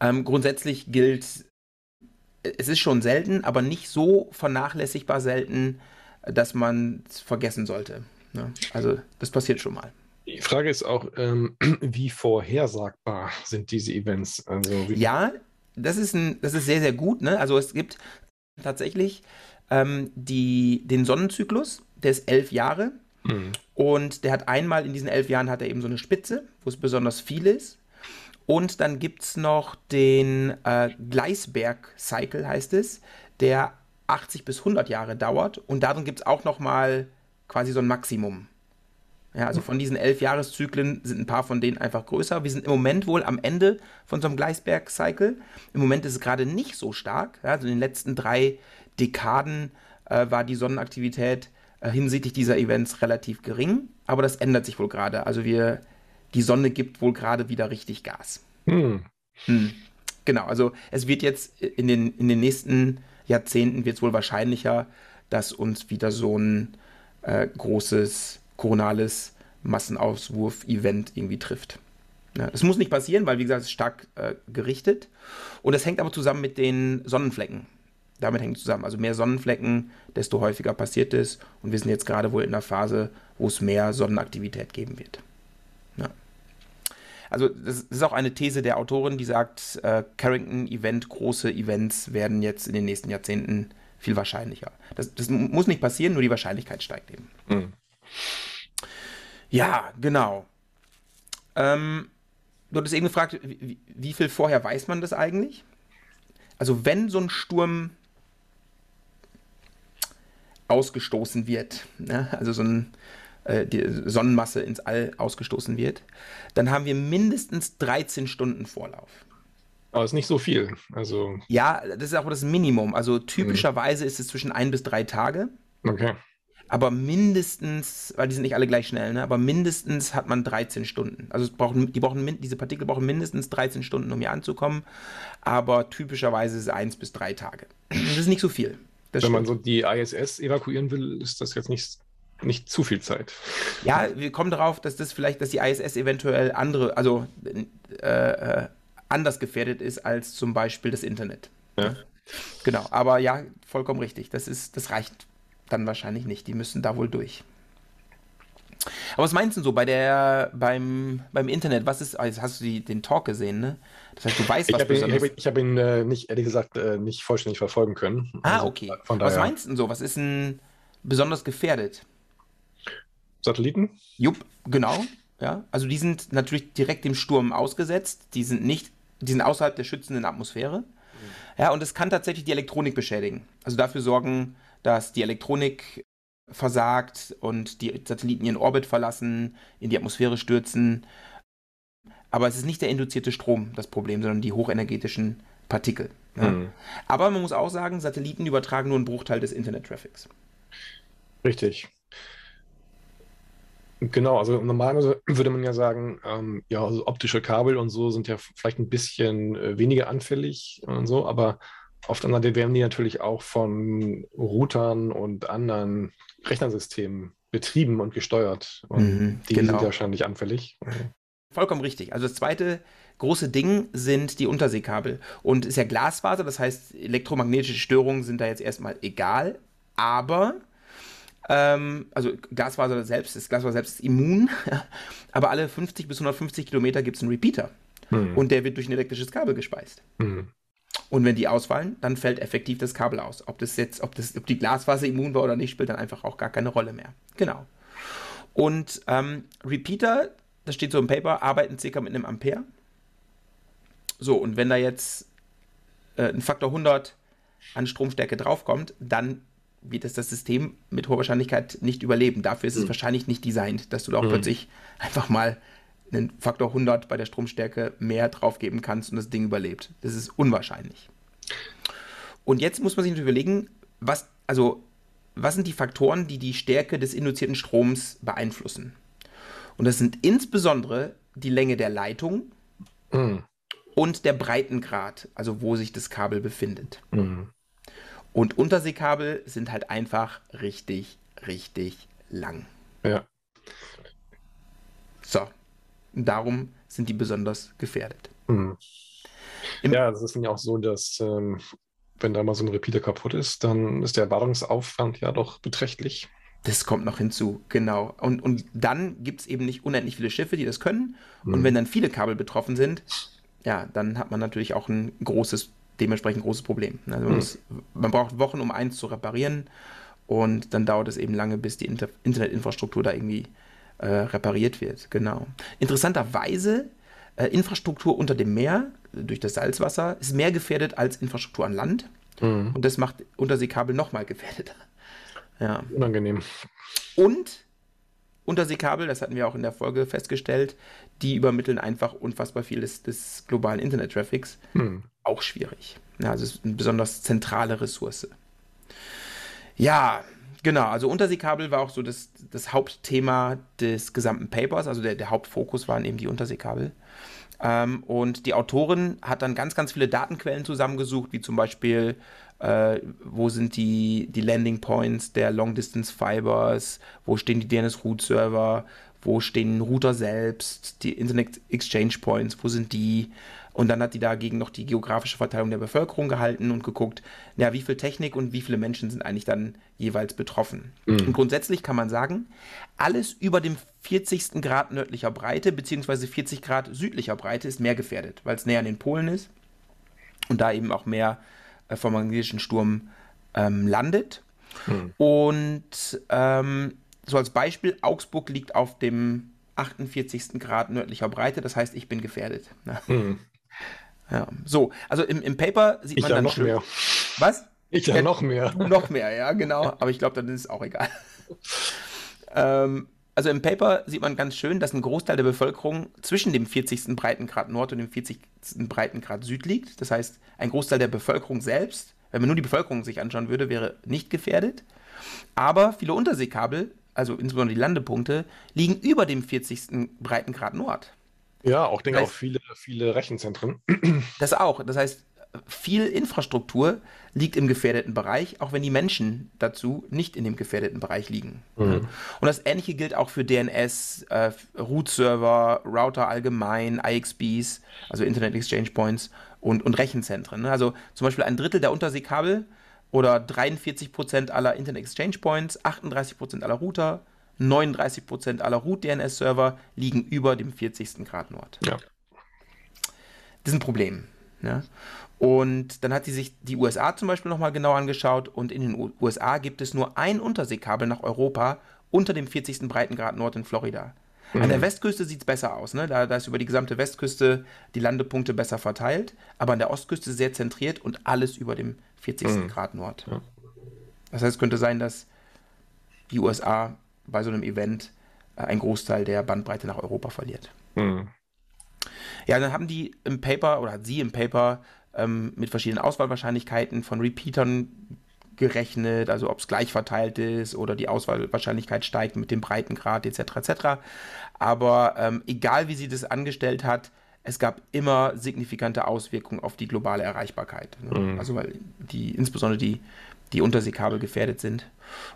Ähm, grundsätzlich gilt, es ist schon selten, aber nicht so vernachlässigbar selten, dass man es vergessen sollte. Ne? Also das passiert schon mal. Die Frage ist auch, ähm, wie vorhersagbar sind diese Events? Also ja, das ist, ein, das ist sehr, sehr gut. Ne? Also es gibt tatsächlich ähm, die, den Sonnenzyklus, der ist elf Jahre. Mhm. Und der hat einmal in diesen elf Jahren hat er eben so eine Spitze, wo es besonders viel ist. Und dann gibt es noch den äh, Gleisberg-Cycle, heißt es, der 80 bis 100 Jahre dauert. Und darin gibt es auch noch mal quasi so ein Maximum. Ja, also von diesen elf Jahreszyklen sind ein paar von denen einfach größer. Wir sind im Moment wohl am Ende von so einem Gleisberg-Cycle. Im Moment ist es gerade nicht so stark. Ja, also in den letzten drei Dekaden äh, war die Sonnenaktivität äh, hinsichtlich dieser Events relativ gering. Aber das ändert sich wohl gerade. Also wir, die Sonne gibt wohl gerade wieder richtig Gas. Hm. Hm. Genau, also es wird jetzt in den, in den nächsten Jahrzehnten wird es wohl wahrscheinlicher, dass uns wieder so ein äh, großes koronales Massenauswurf-Event irgendwie trifft. Ja, das muss nicht passieren, weil, wie gesagt, es ist stark äh, gerichtet. Und das hängt aber zusammen mit den Sonnenflecken. Damit hängt es zusammen. Also mehr Sonnenflecken, desto häufiger passiert es. Und wir sind jetzt gerade wohl in der Phase, wo es mehr Sonnenaktivität geben wird. Ja. Also das ist auch eine These der Autorin, die sagt, äh, Carrington-Event, große Events werden jetzt in den nächsten Jahrzehnten viel wahrscheinlicher. Das, das muss nicht passieren, nur die Wahrscheinlichkeit steigt eben. Mhm. Ja, genau. Ähm, du hattest eben gefragt, wie, wie, viel vorher weiß man das eigentlich? Also wenn so ein Sturm ausgestoßen wird, ne? also so ein, äh, die Sonnenmasse ins All ausgestoßen wird, dann haben wir mindestens 13 Stunden Vorlauf. Aber ist nicht so viel. Also ja, das ist auch das Minimum. Also typischerweise mhm. ist es zwischen ein bis drei Tage. Okay aber mindestens, weil die sind nicht alle gleich schnell, ne? aber mindestens hat man 13 Stunden. Also brauchen, die brauchen, diese Partikel brauchen mindestens 13 Stunden, um hier anzukommen, aber typischerweise ist es eins bis drei Tage. Das ist nicht so viel. Das Wenn stimmt. man so die ISS evakuieren will, ist das jetzt nicht, nicht zu viel Zeit. Ja, wir kommen darauf, dass das vielleicht, dass die ISS eventuell andere, also äh, äh anders gefährdet ist als zum Beispiel das Internet. Ja. Genau, aber ja, vollkommen richtig. Das, ist, das reicht dann wahrscheinlich nicht. Die müssen da wohl durch. Aber was meinst du so bei der, beim, beim Internet? Was ist, also hast du die, den Talk gesehen, ne? Das heißt, du weißt, was ich habe ihn, ich hab ihn äh, nicht, ehrlich gesagt, äh, nicht vollständig verfolgen können. Ah, also, okay. was meinst du so? Was ist denn besonders gefährdet? Satelliten? Jupp, genau. Ja, also die sind natürlich direkt dem Sturm ausgesetzt. Die sind nicht, die sind außerhalb der schützenden Atmosphäre. Ja, und es kann tatsächlich die Elektronik beschädigen. Also dafür sorgen, dass die Elektronik versagt und die Satelliten ihren Orbit verlassen, in die Atmosphäre stürzen. Aber es ist nicht der induzierte Strom das Problem, sondern die hochenergetischen Partikel. Ja. Mhm. Aber man muss auch sagen, Satelliten übertragen nur einen Bruchteil des Internet-Traffics. Richtig. Genau, also normalerweise würde man ja sagen, ähm, ja, also optische Kabel und so sind ja vielleicht ein bisschen äh, weniger anfällig und so, aber auf der anderen Seite werden die natürlich auch von Routern und anderen Rechnersystemen betrieben und gesteuert. Und mhm, die genau. sind ja wahrscheinlich anfällig. Vollkommen richtig. Also das zweite große Ding sind die Unterseekabel. Und ist ja Glasfaser, das heißt, elektromagnetische Störungen sind da jetzt erstmal egal. Aber ähm, also Glasfaser selbst ist, Glasfaser selbst ist immun, aber alle 50 bis 150 Kilometer gibt es einen Repeater. Mhm. Und der wird durch ein elektrisches Kabel gespeist. Mhm. Und wenn die ausfallen, dann fällt effektiv das Kabel aus. Ob das jetzt, ob, das, ob die Glasfaser immun war oder nicht, spielt dann einfach auch gar keine Rolle mehr. Genau. Und ähm, Repeater, das steht so im Paper, arbeiten circa mit einem Ampere. So, und wenn da jetzt äh, ein Faktor 100 an Stromstärke draufkommt, dann wird es das System mit hoher Wahrscheinlichkeit nicht überleben. Dafür ist es mhm. wahrscheinlich nicht designt, dass du da auch mhm. plötzlich einfach mal einen Faktor 100 bei der Stromstärke mehr draufgeben kannst und das Ding überlebt. Das ist unwahrscheinlich. Und jetzt muss man sich überlegen, was, also, was sind die Faktoren, die die Stärke des induzierten Stroms beeinflussen? Und das sind insbesondere die Länge der Leitung mhm. und der Breitengrad, also wo sich das Kabel befindet. Mhm. Und Unterseekabel sind halt einfach richtig, richtig lang. Ja. So. Darum sind die besonders gefährdet. Mhm. Ja, es ist ja auch so, dass ähm, wenn da mal so ein Repeater kaputt ist, dann ist der Wartungsaufwand ja doch beträchtlich. Das kommt noch hinzu, genau. Und, und dann gibt es eben nicht unendlich viele Schiffe, die das können. Mhm. Und wenn dann viele Kabel betroffen sind, ja, dann hat man natürlich auch ein großes dementsprechend großes Problem. Also man, muss, man, braucht Wochen, um eins zu reparieren und dann dauert es eben lange, bis die Inter Internetinfrastruktur da irgendwie äh, repariert wird. Genau. Interessanterweise, äh, Infrastruktur unter dem Meer durch das Salzwasser ist mehr gefährdet als Infrastruktur an Land mhm. und das macht Unterseekabel nochmal gefährdeter. Ja. Unangenehm. Und Unterseekabel, das hatten wir auch in der Folge festgestellt, die übermitteln einfach unfassbar viel des, des globalen Internet-Traffics. Hm. Auch schwierig. Ja, also es ist eine besonders zentrale Ressource. Ja, genau. Also Unterseekabel war auch so das, das Hauptthema des gesamten Papers. Also der, der Hauptfokus waren eben die Unterseekabel. Ähm, und die Autorin hat dann ganz, ganz viele Datenquellen zusammengesucht, wie zum Beispiel äh, wo sind die, die Landing Points der Long Distance Fibers, wo stehen die DNS Root Server, wo stehen Router selbst, die Internet Exchange Points, wo sind die? Und dann hat die dagegen noch die geografische Verteilung der Bevölkerung gehalten und geguckt, ja, wie viel Technik und wie viele Menschen sind eigentlich dann jeweils betroffen. Mhm. Und grundsätzlich kann man sagen, alles über dem 40. Grad nördlicher Breite beziehungsweise 40 Grad südlicher Breite ist mehr gefährdet, weil es näher an den Polen ist und da eben auch mehr äh, vom magnetischen Sturm ähm, landet. Hm. Und ähm, so als Beispiel, Augsburg liegt auf dem 48. Grad nördlicher Breite, das heißt, ich bin gefährdet. Hm. Ja, so, also im, im Paper sieht ich man dann noch schön, mehr. Was? Ich ja, noch mehr. Noch mehr, ja, genau. Aber ich glaube, dann ist es auch egal. ähm, also im Paper sieht man ganz schön, dass ein Großteil der Bevölkerung zwischen dem 40. Breitengrad Nord und dem 40. Breitengrad Süd liegt. Das heißt, ein Großteil der Bevölkerung selbst, wenn man nur die Bevölkerung sich anschauen würde, wäre nicht gefährdet. Aber viele Unterseekabel, also insbesondere die Landepunkte, liegen über dem 40. Breitengrad Nord. Ja, auch denke das heißt, auch viele, viele Rechenzentren. Das auch. Das heißt, viel Infrastruktur liegt im gefährdeten Bereich, auch wenn die Menschen dazu nicht in dem gefährdeten Bereich liegen. Mhm. Und das Ähnliche gilt auch für DNS, äh, Root-Server, Router allgemein, IXBs, also Internet Exchange Points und, und Rechenzentren. Ne? Also zum Beispiel ein Drittel der Unterseekabel oder 43% aller Internet Exchange Points, 38% aller Router, 39% aller Root-DNS-Server liegen über dem 40. Grad Nord. Ja. Das ist ein Problem. Ja? Und dann hat sie sich die USA zum Beispiel nochmal genau angeschaut und in den USA gibt es nur ein Unterseekabel nach Europa unter dem 40. Breitengrad Nord in Florida. Mhm. An der mhm. Westküste sieht es besser aus. Ne? Da, da ist über die gesamte Westküste die Landepunkte besser verteilt, aber an der Ostküste sehr zentriert und alles über dem 40. Mhm. Grad Nord. Ja. Das heißt, es könnte sein, dass die USA bei so einem Event äh, einen Großteil der Bandbreite nach Europa verliert. Mhm. Ja, dann haben die im Paper oder hat sie im Paper ähm, mit verschiedenen Auswahlwahrscheinlichkeiten von Repeatern gerechnet, also ob es gleich verteilt ist oder die Auswahlwahrscheinlichkeit steigt mit dem Breitengrad etc. etc. Aber ähm, egal wie sie das angestellt hat, es gab immer signifikante Auswirkungen auf die globale Erreichbarkeit. Ne? Mhm. Also weil die, insbesondere die, die Unterseekabel gefährdet sind.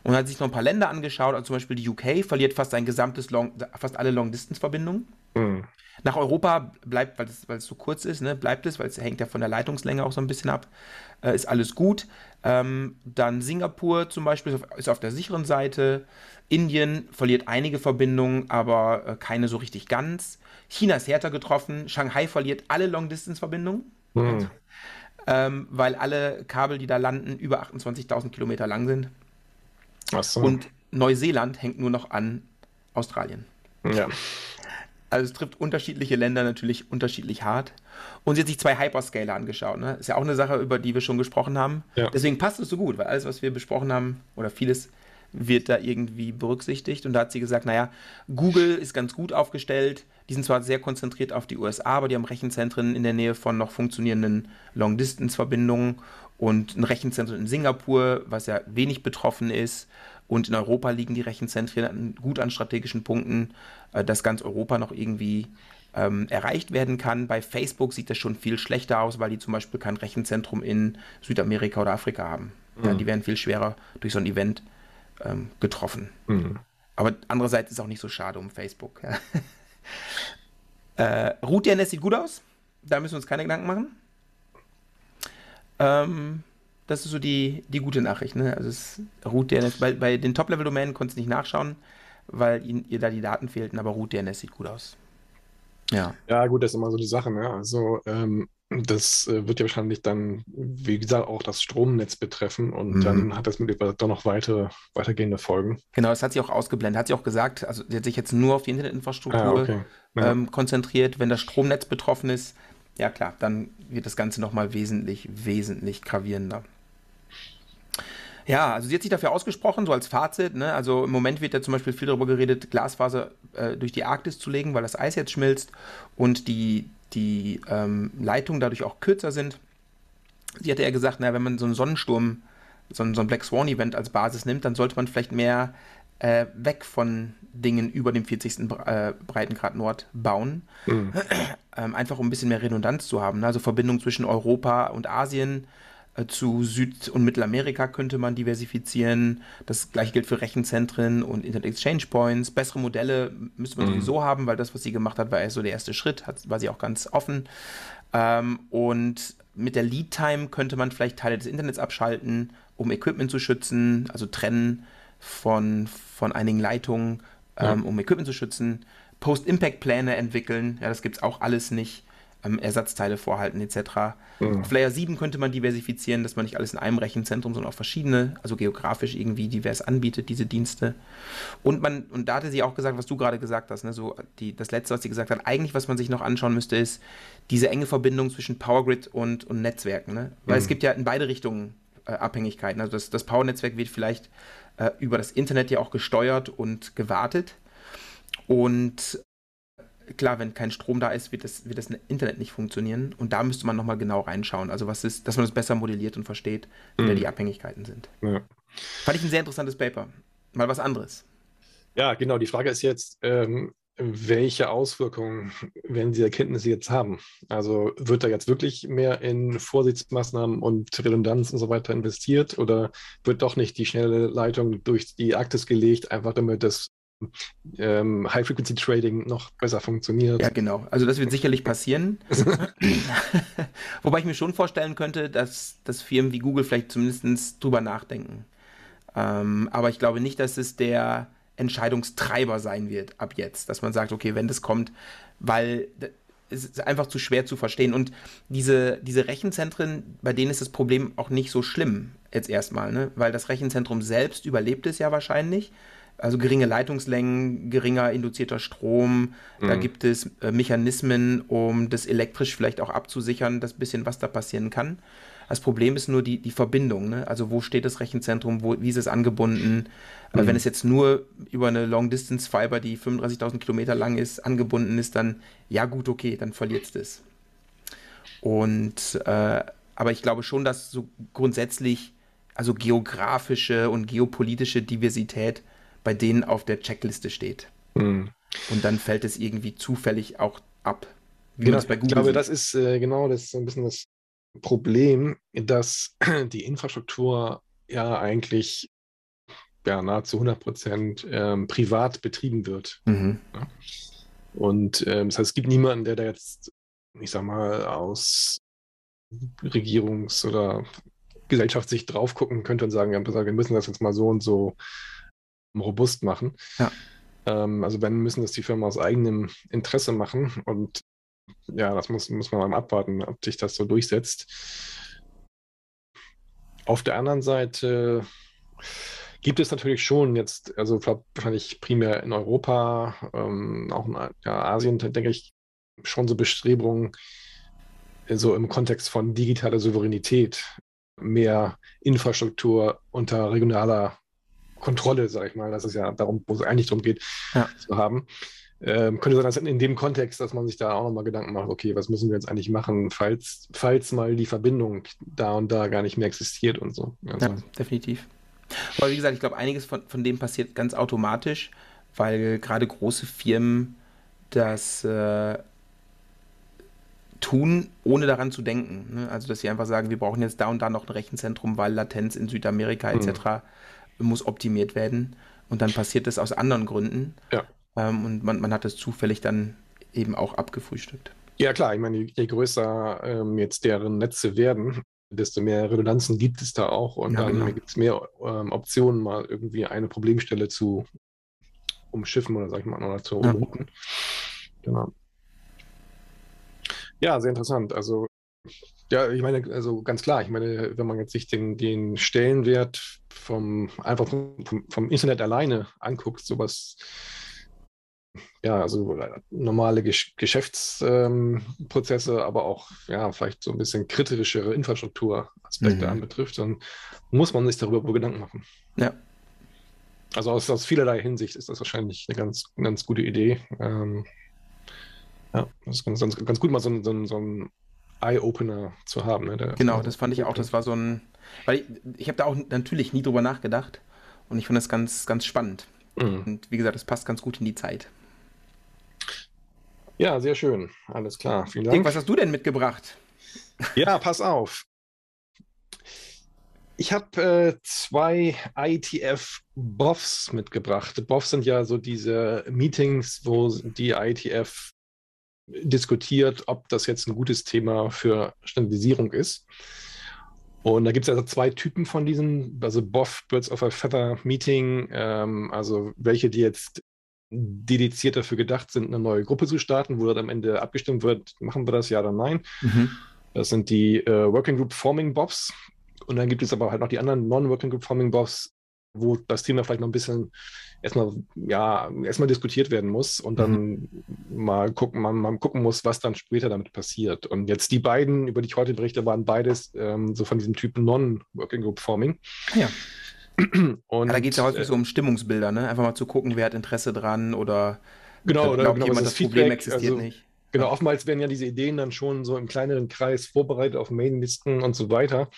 Und hat sich noch ein paar Länder angeschaut, also zum Beispiel die UK verliert fast sein gesamtes Long, fast alle Long-Distance-Verbindungen. Mhm. Nach Europa bleibt, weil es, weil es so kurz ist, ne, bleibt es, weil es hängt ja von der Leitungslänge auch so ein bisschen ab, äh, ist alles gut. Ähm, dann Singapur zum Beispiel ist auf der sicheren Seite. Indien verliert einige Verbindungen, aber äh, keine so richtig ganz. China ist härter getroffen. Shanghai verliert alle Long-Distance-Verbindungen. Mhm. Ähm, weil alle Kabel, die da landen, über 28.000 Kilometer lang sind. So. Und Neuseeland hängt nur noch an Australien. Ja. Also es trifft unterschiedliche Länder natürlich unterschiedlich hart. Und sie hat sich zwei Hyperscaler angeschaut. Ne? Ist ja auch eine Sache, über die wir schon gesprochen haben. Ja. Deswegen passt es so gut, weil alles, was wir besprochen haben, oder vieles wird da irgendwie berücksichtigt. Und da hat sie gesagt, naja, Google ist ganz gut aufgestellt. Die sind zwar sehr konzentriert auf die USA, aber die haben Rechenzentren in der Nähe von noch funktionierenden Long-Distance-Verbindungen und ein Rechenzentrum in Singapur, was ja wenig betroffen ist. Und in Europa liegen die Rechenzentren gut an strategischen Punkten, äh, dass ganz Europa noch irgendwie ähm, erreicht werden kann. Bei Facebook sieht das schon viel schlechter aus, weil die zum Beispiel kein Rechenzentrum in Südamerika oder Afrika haben. Mhm. Ja, die werden viel schwerer durch so ein Event ähm, getroffen. Mhm. Aber andererseits ist es auch nicht so schade um Facebook. Äh, RootDNS sieht gut aus. Da müssen wir uns keine Gedanken machen. Ähm, das ist so die, die gute Nachricht. Ne? Also es Root DNS, bei, bei den Top-Level-Domänen konntest du nicht nachschauen, weil ihnen, ihr da die Daten fehlten, aber Root DNS sieht gut aus. Ja. Ja, gut, das ist immer so die Sache. Ne? Also ähm, das äh, wird ja wahrscheinlich dann, wie gesagt, auch das Stromnetz betreffen und mhm. dann hat das mit doch noch weitere, weitergehende Folgen. Genau, das hat sie auch ausgeblendet. Hat sie auch gesagt, also sie hat sich jetzt nur auf die Internetinfrastruktur ah, okay. ja. ähm, konzentriert. Wenn das Stromnetz betroffen ist, ja klar, dann wird das Ganze nochmal wesentlich, wesentlich gravierender. Ja, also sie hat sich dafür ausgesprochen, so als Fazit. Ne? Also im Moment wird ja zum Beispiel viel darüber geredet, Glasfaser äh, durch die Arktis zu legen, weil das Eis jetzt schmilzt und die, die ähm, Leitungen dadurch auch kürzer sind. Sie hatte ja gesagt, na, wenn man so einen Sonnensturm, so ein, so ein Black Swan Event als Basis nimmt, dann sollte man vielleicht mehr äh, weg von Dingen über dem 40. Äh, Breitengrad Nord bauen. Mhm. Ähm, einfach um ein bisschen mehr Redundanz zu haben. Ne? Also Verbindung zwischen Europa und Asien äh, zu Süd- und Mittelamerika könnte man diversifizieren. Das gleiche gilt für Rechenzentren und Internet Exchange Points. Bessere Modelle müsste man mhm. sowieso haben, weil das, was sie gemacht hat, war erst so der erste Schritt, hat, war sie auch ganz offen. Ähm, und mit der Lead Time könnte man vielleicht Teile des Internets abschalten, um Equipment zu schützen, also trennen von, von einigen Leitungen, ähm, ja. um Equipment zu schützen. Post-Impact-Pläne entwickeln, ja, das gibt es auch alles nicht ähm, Ersatzteile vorhalten etc. Mhm. Auf Layer 7 könnte man diversifizieren, dass man nicht alles in einem Rechenzentrum, sondern auch verschiedene, also geografisch irgendwie divers anbietet, diese Dienste. Und man, und da hatte sie auch gesagt, was du gerade gesagt hast, ne, so die, das letzte, was sie gesagt hat, eigentlich, was man sich noch anschauen müsste, ist diese enge Verbindung zwischen Powergrid und, und Netzwerken. Ne? Weil mhm. es gibt ja in beide Richtungen äh, Abhängigkeiten. Also das, das Power-Netzwerk wird vielleicht äh, über das Internet ja auch gesteuert und gewartet. Und klar, wenn kein Strom da ist, wird das, wird das Internet nicht funktionieren. Und da müsste man nochmal genau reinschauen. Also was ist, dass man das besser modelliert und versteht, wie mhm. die Abhängigkeiten sind. Ja. Fand ich ein sehr interessantes Paper. Mal was anderes. Ja, genau. Die Frage ist jetzt, ähm, welche Auswirkungen werden diese Erkenntnisse jetzt haben? Also wird da jetzt wirklich mehr in Vorsichtsmaßnahmen und Redundanz und so weiter investiert oder wird doch nicht die schnelle Leitung durch die Arktis gelegt, einfach damit das ähm, High-Frequency-Trading noch besser funktioniert? Ja, genau. Also das wird sicherlich passieren. Wobei ich mir schon vorstellen könnte, dass, dass Firmen wie Google vielleicht zumindest drüber nachdenken. Ähm, aber ich glaube nicht, dass es der Entscheidungstreiber sein wird ab jetzt, dass man sagt, okay, wenn das kommt, weil es ist einfach zu schwer zu verstehen. Und diese, diese Rechenzentren, bei denen ist das Problem auch nicht so schlimm jetzt erstmal, ne? weil das Rechenzentrum selbst überlebt es ja wahrscheinlich. Also geringe Leitungslängen, geringer induzierter Strom, mhm. da gibt es äh, Mechanismen, um das elektrisch vielleicht auch abzusichern, das bisschen, was da passieren kann. Das Problem ist nur die, die Verbindung. Ne? Also wo steht das Rechenzentrum, wo, wie ist es angebunden? Mhm. Wenn es jetzt nur über eine Long-Distance-Fiber, die 35.000 Kilometer lang ist, angebunden ist, dann ja gut, okay, dann verliert es das. Und äh, aber ich glaube schon, dass so grundsätzlich also geografische und geopolitische Diversität bei denen auf der Checkliste steht. Mhm. Und dann fällt es irgendwie zufällig auch ab. Wie genau, ich glaube, sieht. das ist äh, genau das ist ein bisschen das Problem, dass die Infrastruktur ja eigentlich ja, nahezu 100 Prozent ähm, privat betrieben wird. Mhm. Ja. Und ähm, das heißt, es gibt niemanden, der da jetzt, ich sag mal, aus Regierungs- oder Gesellschaftssicht drauf gucken könnte und sagen, wir müssen das jetzt mal so und so robust machen. Ja. Ähm, also wenn müssen das die Firmen aus eigenem Interesse machen und ja, das muss, muss man mal abwarten, ob sich das so durchsetzt. Auf der anderen Seite gibt es natürlich schon jetzt, also wahrscheinlich primär in Europa, ähm, auch in ja, Asien, denke ich, schon so Bestrebungen, so im Kontext von digitaler Souveränität, mehr Infrastruktur unter regionaler Kontrolle, sage ich mal, das ist ja darum, wo es eigentlich darum geht, ja. zu haben. Ähm, könnte sein, dass in, dem Kontext, dass man sich da auch nochmal Gedanken macht, okay, was müssen wir jetzt eigentlich machen, falls, falls mal die Verbindung da und da gar nicht mehr existiert und so. Also. Ja, definitiv. Aber wie gesagt, ich glaube, einiges von, von dem passiert ganz automatisch, weil gerade große Firmen das äh, tun, ohne daran zu denken. Ne? Also, dass sie einfach sagen, wir brauchen jetzt da und da noch ein Rechenzentrum, weil Latenz in Südamerika etc. Mhm. muss optimiert werden. Und dann passiert das aus anderen Gründen. Ja. Ähm, und man, man hat das zufällig dann eben auch abgefrühstückt. Ja, klar, ich meine, je größer ähm, jetzt deren Netze werden, desto mehr Redundanzen gibt es da auch und ja, dann genau. gibt es mehr ähm, Optionen, mal irgendwie eine Problemstelle zu umschiffen oder sag ich mal, oder zu ja. umrouten. Genau. Ja, sehr interessant. Also, ja, ich meine, also ganz klar, ich meine, wenn man jetzt sich den, den Stellenwert vom einfach vom, vom Internet alleine anguckt, sowas ja, also normale Gesch Geschäftsprozesse, ähm, aber auch ja, vielleicht so ein bisschen kritischere Infrastrukturaspekte mhm. anbetrifft, dann muss man sich darüber wohl Gedanken machen. Ja. Also aus, aus vielerlei Hinsicht ist das wahrscheinlich eine ganz, ganz gute Idee. Ähm, ja, das ist ganz, ganz, ganz gut, mal so, so, so einen Eye-Opener zu haben. Ne, genau, das fand ich auch. Das war so ein. Weil ich, ich habe da auch natürlich nie drüber nachgedacht und ich finde das ganz, ganz spannend. Mhm. Und wie gesagt, es passt ganz gut in die Zeit. Ja, sehr schön. Alles klar. Vielen Dank. Dick, was hast du denn mitgebracht? Ja, pass auf. Ich habe äh, zwei ITF-BOFs mitgebracht. BOFs sind ja so diese Meetings, wo die ITF diskutiert, ob das jetzt ein gutes Thema für Standardisierung ist. Und da gibt es also zwei Typen von diesen, also BOF, Birds of a Feather Meeting, ähm, also welche, die jetzt dediziert dafür gedacht sind, eine neue Gruppe zu starten, wo dann am Ende abgestimmt wird, machen wir das ja oder nein. Mhm. Das sind die äh, Working Group Forming Bobs. Und dann gibt es aber halt noch die anderen Non-Working Group Forming Bobs, wo das Thema vielleicht noch ein bisschen erstmal, ja, erstmal diskutiert werden muss und dann mhm. mal gucken, man, mal gucken muss, was dann später damit passiert. Und jetzt die beiden, über die ich heute berichte, waren beides ähm, so von diesem Typ Non-Working Group Forming. Ja. Und, ja, da geht es ja häufig äh, so um Stimmungsbilder, ne? Einfach mal zu gucken, wer hat Interesse dran oder genau, oder glaubt genau, jemand, das, das Problem existiert also, nicht. Genau, oftmals werden ja diese Ideen dann schon so im kleineren Kreis vorbereitet auf Mailinglisten und so weiter.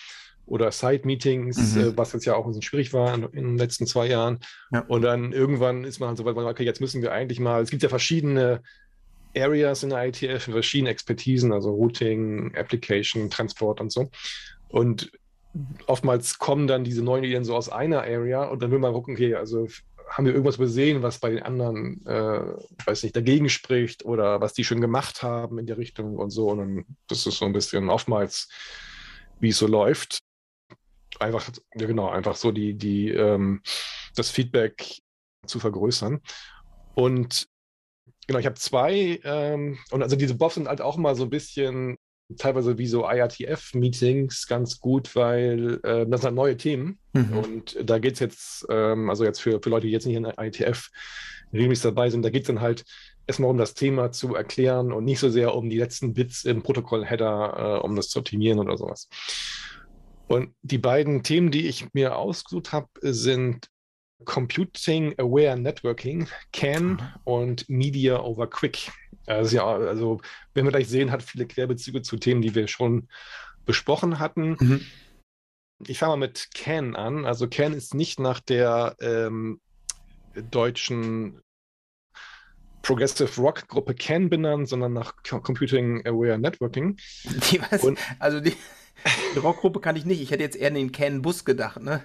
oder Side-Meetings, mhm. äh, was jetzt ja auch ein bisschen schwierig war in, in den letzten zwei Jahren. Ja. Und dann irgendwann ist man halt so weit, okay, jetzt müssen wir eigentlich mal, es gibt ja verschiedene Areas in der ITF, verschiedene Expertisen, also Routing, Application, Transport und so. Und oftmals kommen dann diese neuen Ideen so aus einer Area und dann will man gucken, okay, also haben wir irgendwas übersehen, was bei den anderen, äh, weiß nicht, dagegen spricht oder was die schon gemacht haben in der Richtung und so. Und dann, das ist so ein bisschen oftmals, wie es so läuft. Einfach, ja genau, einfach so die, die, ähm, das Feedback zu vergrößern. Und genau, ich habe zwei, ähm, und also diese Buffs sind halt auch mal so ein bisschen teilweise wie so IRTF-Meetings ganz gut, weil äh, das sind neue Themen. Mhm. Und da geht es jetzt, ähm, also jetzt für, für Leute, die jetzt nicht in IRTF regelmäßig dabei sind, da geht es dann halt erstmal um das Thema zu erklären und nicht so sehr um die letzten Bits im Protokoll-Header, äh, um das zu optimieren oder sowas. Und die beiden Themen, die ich mir ausgesucht habe, sind Computing Aware Networking, CAN und Media over Quick. Also, ja, also, wenn wir gleich sehen, hat viele Querbezüge zu Themen, die wir schon besprochen hatten. Mhm. Ich fange mal mit CAN an. Also CAN ist nicht nach der ähm, deutschen Progressive Rock Gruppe CAN benannt, sondern nach Computing Aware Networking. Die was? Und, also die, die Rockgruppe kann ich nicht. Ich hätte jetzt eher an den Ken Bus gedacht, ne?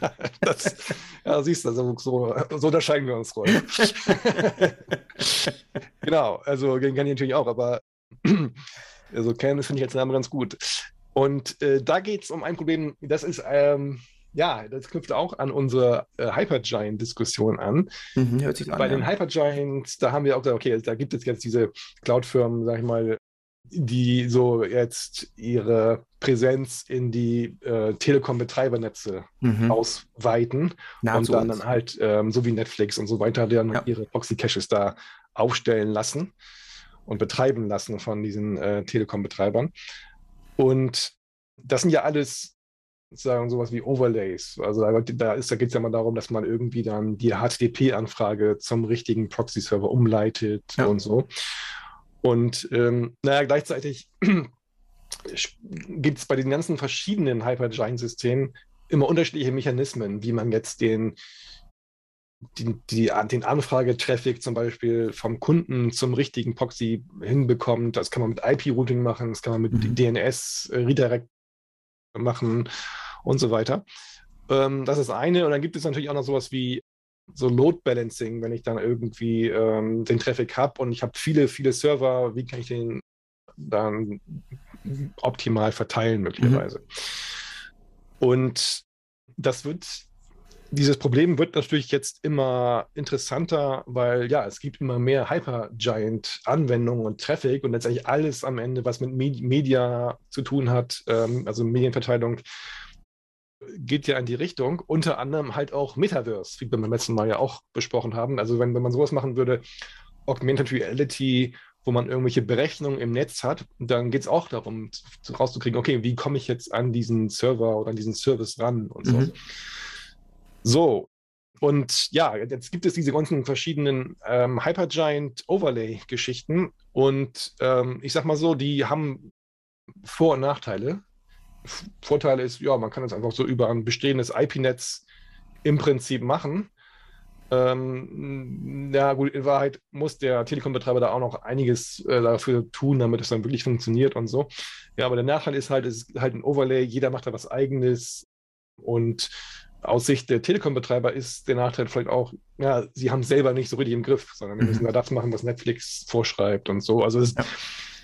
ja, das, ja, siehst du, also so, so unterscheiden wir uns, Roy. genau, also den kann ich natürlich auch, aber also Ken finde ich als Name ganz gut. Und äh, da geht es um ein Problem, das ist, ähm, ja, das knüpft auch an unsere äh, Hypergiant-Diskussion an. Mhm, an. Bei ja. den Hypergiants, da haben wir auch gesagt, okay, da gibt es jetzt diese Cloud-Firmen, sag ich mal, die so jetzt ihre Präsenz in die äh, Telekom-Betreibernetze mhm. ausweiten Na, und so dann, dann halt, ähm, so wie Netflix und so weiter, dann ja. ihre Proxy-Caches da aufstellen lassen und betreiben lassen von diesen äh, Telekom-Betreibern. Und das sind ja alles sagen sowas wie Overlays. Also da, da, da geht es ja mal darum, dass man irgendwie dann die HTTP-Anfrage zum richtigen Proxy-Server umleitet ja. und so. Und ähm, naja, gleichzeitig gibt es bei den ganzen verschiedenen Hypergiant-Systemen immer unterschiedliche Mechanismen, wie man jetzt den, die, die, den Anfragetraffic zum Beispiel vom Kunden zum richtigen Proxy hinbekommt. Das kann man mit IP-Routing machen, das kann man mit mhm. DNS-Redirect machen und so weiter. Ähm, das ist eine. Und dann gibt es natürlich auch noch sowas wie so Load Balancing, wenn ich dann irgendwie ähm, den Traffic habe und ich habe viele, viele Server, wie kann ich den dann optimal verteilen möglicherweise. Mhm. Und das wird, dieses Problem wird natürlich jetzt immer interessanter, weil ja, es gibt immer mehr Hypergiant-Anwendungen und Traffic und letztendlich alles am Ende, was mit Media zu tun hat, ähm, also Medienverteilung, geht ja in die Richtung, unter anderem halt auch Metaverse, wie wir beim letzten Mal ja auch besprochen haben. Also wenn, wenn man sowas machen würde, Augmented Reality, wo man irgendwelche Berechnungen im Netz hat, dann geht es auch darum, rauszukriegen, okay, wie komme ich jetzt an diesen Server oder an diesen Service ran und so. Mhm. So, und ja, jetzt gibt es diese ganzen verschiedenen ähm, Hypergiant Overlay-Geschichten und ähm, ich sag mal so, die haben Vor- und Nachteile. Vorteil ist, ja, man kann es einfach so über ein bestehendes IP-Netz im Prinzip machen. Ähm, ja, gut, in Wahrheit muss der Telekom-Betreiber da auch noch einiges äh, dafür tun, damit es dann wirklich funktioniert und so. Ja, aber der Nachteil ist halt, es ist halt ein Overlay, jeder macht da was Eigenes und aus Sicht der Telekom-Betreiber ist der Nachteil vielleicht auch, ja, sie haben selber nicht so richtig im Griff, sondern wir müssen mhm. da das machen, was Netflix vorschreibt und so. Also es, ja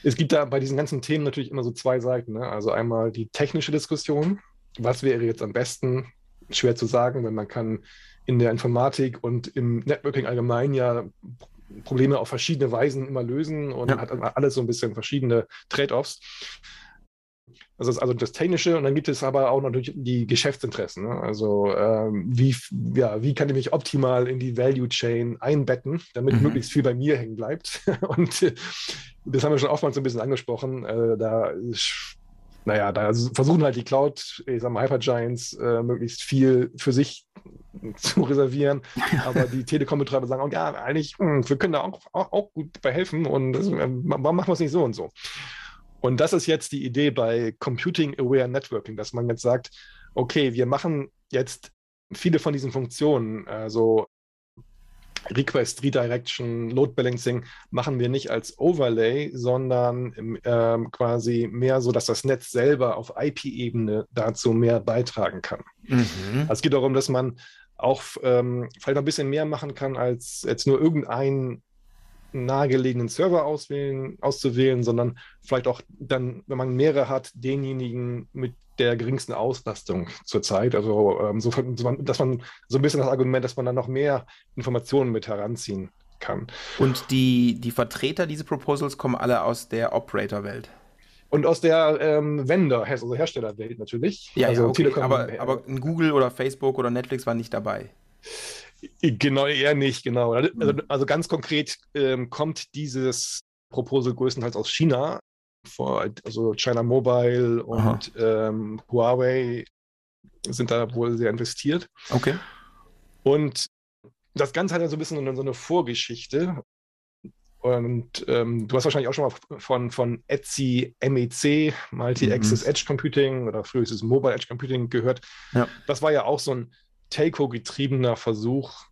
es gibt da bei diesen ganzen Themen natürlich immer so zwei Seiten. Ne? Also einmal die technische Diskussion. Was wäre jetzt am besten? Schwer zu sagen, wenn man kann in der Informatik und im Networking allgemein ja Probleme auf verschiedene Weisen immer lösen und ja. hat alles so ein bisschen verschiedene Trade-offs. Das ist also das Technische und dann gibt es aber auch natürlich die Geschäftsinteressen. Ne? Also ähm, wie, ja, wie kann ich mich optimal in die Value Chain einbetten, damit mhm. möglichst viel bei mir hängen bleibt. und äh, das haben wir schon oftmals so ein bisschen angesprochen. Äh, da ist, naja, da versuchen halt die Cloud, ich sag mal Hypergiants, äh, möglichst viel für sich zu reservieren. Aber die Telekom-Betreiber sagen auch, ja, eigentlich, mh, hm, wir können da auch, auch, auch gut bei helfen und das, warum machen wir es nicht so und so? Und das ist jetzt die Idee bei Computing Aware Networking, dass man jetzt sagt, okay, wir machen jetzt viele von diesen Funktionen, also Request, Redirection, Load Balancing machen wir nicht als Overlay, sondern ähm, quasi mehr so, dass das Netz selber auf IP-Ebene dazu mehr beitragen kann. Mhm. Also es geht darum, dass man auch ähm, vielleicht ein bisschen mehr machen kann, als jetzt nur irgendeinen nahegelegenen Server auswählen, auszuwählen, sondern vielleicht auch dann, wenn man mehrere hat, denjenigen mit der geringsten Auslastung zurzeit. Also ähm, so, dass man so ein bisschen das Argument, dass man dann noch mehr Informationen mit heranziehen kann. Und die, die Vertreter dieser Proposals kommen alle aus der Operator-Welt. Und aus der ähm, Vendor, also Herstellerwelt natürlich. Ja, also ja okay. aber, aber Google oder Facebook oder Netflix waren nicht dabei. Genau, eher nicht, genau. Also, hm. also ganz konkret ähm, kommt dieses Proposal größtenteils aus China, vor, also China Mobile und ähm, Huawei sind da wohl sehr investiert. Okay. Und das Ganze hat ja so ein bisschen so eine Vorgeschichte. Und ähm, du hast wahrscheinlich auch schon mal von, von Etsy MEC, Multi-Access mhm. Edge Computing oder früher ist es Mobile Edge Computing gehört. Ja. Das war ja auch so ein Telco-getriebener Versuch,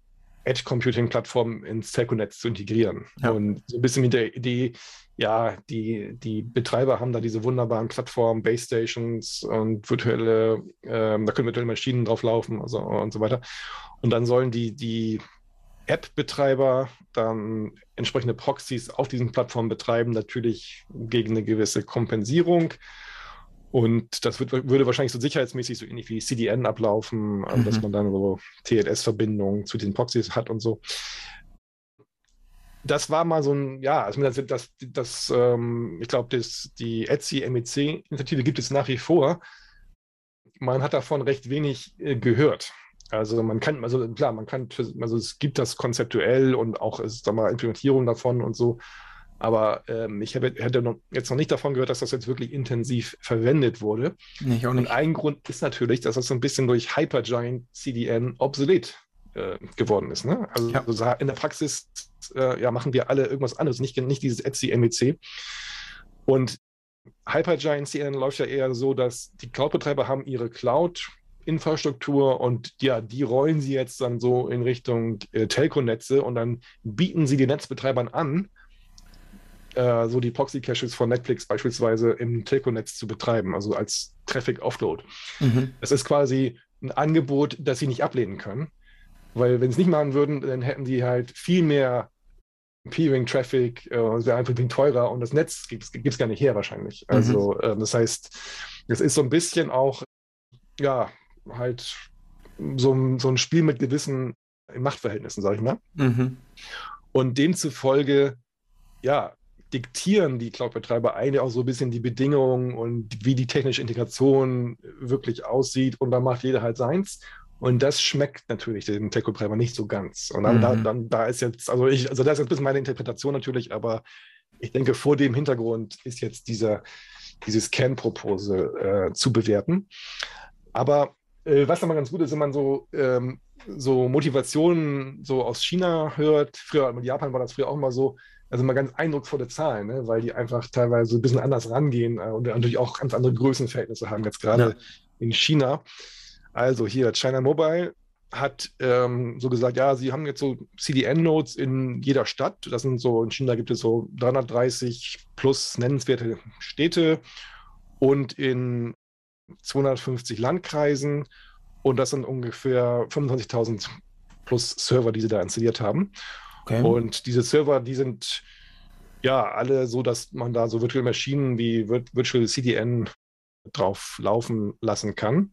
Edge Computing Plattformen ins Telco-Netz zu integrieren. Ja. Und so ein bisschen mit der Idee, ja, die, die Betreiber haben da diese wunderbaren Plattformen, Base Stations und virtuelle, ähm, da können virtuelle Maschinen drauf laufen also, und so weiter. Und dann sollen die, die App-Betreiber dann entsprechende Proxys auf diesen Plattformen betreiben, natürlich gegen eine gewisse Kompensierung. Und das wird, würde wahrscheinlich so sicherheitsmäßig so ähnlich wie CDN ablaufen, mhm. dass man dann so TLS-Verbindungen zu den Proxys hat und so. Das war mal so ein, ja, also das, das, das ähm, ich glaube, die Etsy MEC-Initiative gibt es nach wie vor. Man hat davon recht wenig äh, gehört. Also man kann, also klar, man kann, also es gibt das konzeptuell und auch ist da mal Implementierung davon und so. Aber ähm, ich habe, hätte noch, jetzt noch nicht davon gehört, dass das jetzt wirklich intensiv verwendet wurde. Nee. Und ein Grund ist natürlich, dass das so ein bisschen durch Hypergiant CDN obsolet äh, geworden ist. Ne? Also ja. in der Praxis äh, ja, machen wir alle irgendwas anderes, nicht, nicht dieses Etsy MEC. Und Hypergiant CDN läuft ja eher so, dass die Cloud-Betreiber haben ihre Cloud Infrastruktur und ja, die rollen sie jetzt dann so in Richtung äh, Telco-Netze und dann bieten sie den Netzbetreibern an, äh, so die Proxy-Caches von Netflix beispielsweise im Telco-Netz zu betreiben, also als Traffic-Offload. Mhm. Das ist quasi ein Angebot, das sie nicht ablehnen können, weil wenn sie es nicht machen würden, dann hätten die halt viel mehr Peering-Traffic, äh, es wäre einfach viel teurer und das Netz gibt es gar nicht her wahrscheinlich. Mhm. Also äh, das heißt, es ist so ein bisschen auch, ja, halt so, so ein Spiel mit gewissen Machtverhältnissen, sag ich mal. Mhm. Und demzufolge, ja, diktieren die Cloud-Betreiber eigentlich auch so ein bisschen die Bedingungen und wie die technische Integration wirklich aussieht und dann macht jeder halt seins. Und das schmeckt natürlich den Tech-Betreiber nicht so ganz. Und dann, mhm. da, dann, da ist jetzt, also ich, also das ist ein bisschen meine Interpretation natürlich, aber ich denke, vor dem Hintergrund ist jetzt dieser, dieses Can-Proposal äh, zu bewerten. Aber äh, was aber ganz gut ist, wenn man so, ähm, so Motivationen so aus China hört, früher mit Japan war das früher auch immer so, also mal ganz eindrucksvolle Zahlen, ne? weil die einfach teilweise ein bisschen anders rangehen äh, und natürlich auch ganz andere Größenverhältnisse haben, jetzt gerade ja. in China. Also hier, China Mobile hat ähm, so gesagt, ja, sie haben jetzt so CDN-Nodes in jeder Stadt. Das sind so, in China gibt es so 330 plus nennenswerte Städte und in 250 Landkreisen und das sind ungefähr 25.000 plus Server, die sie da installiert haben. Okay. Und diese Server, die sind ja alle so, dass man da so Virtual Maschinen wie Virtual CDN drauf laufen lassen kann.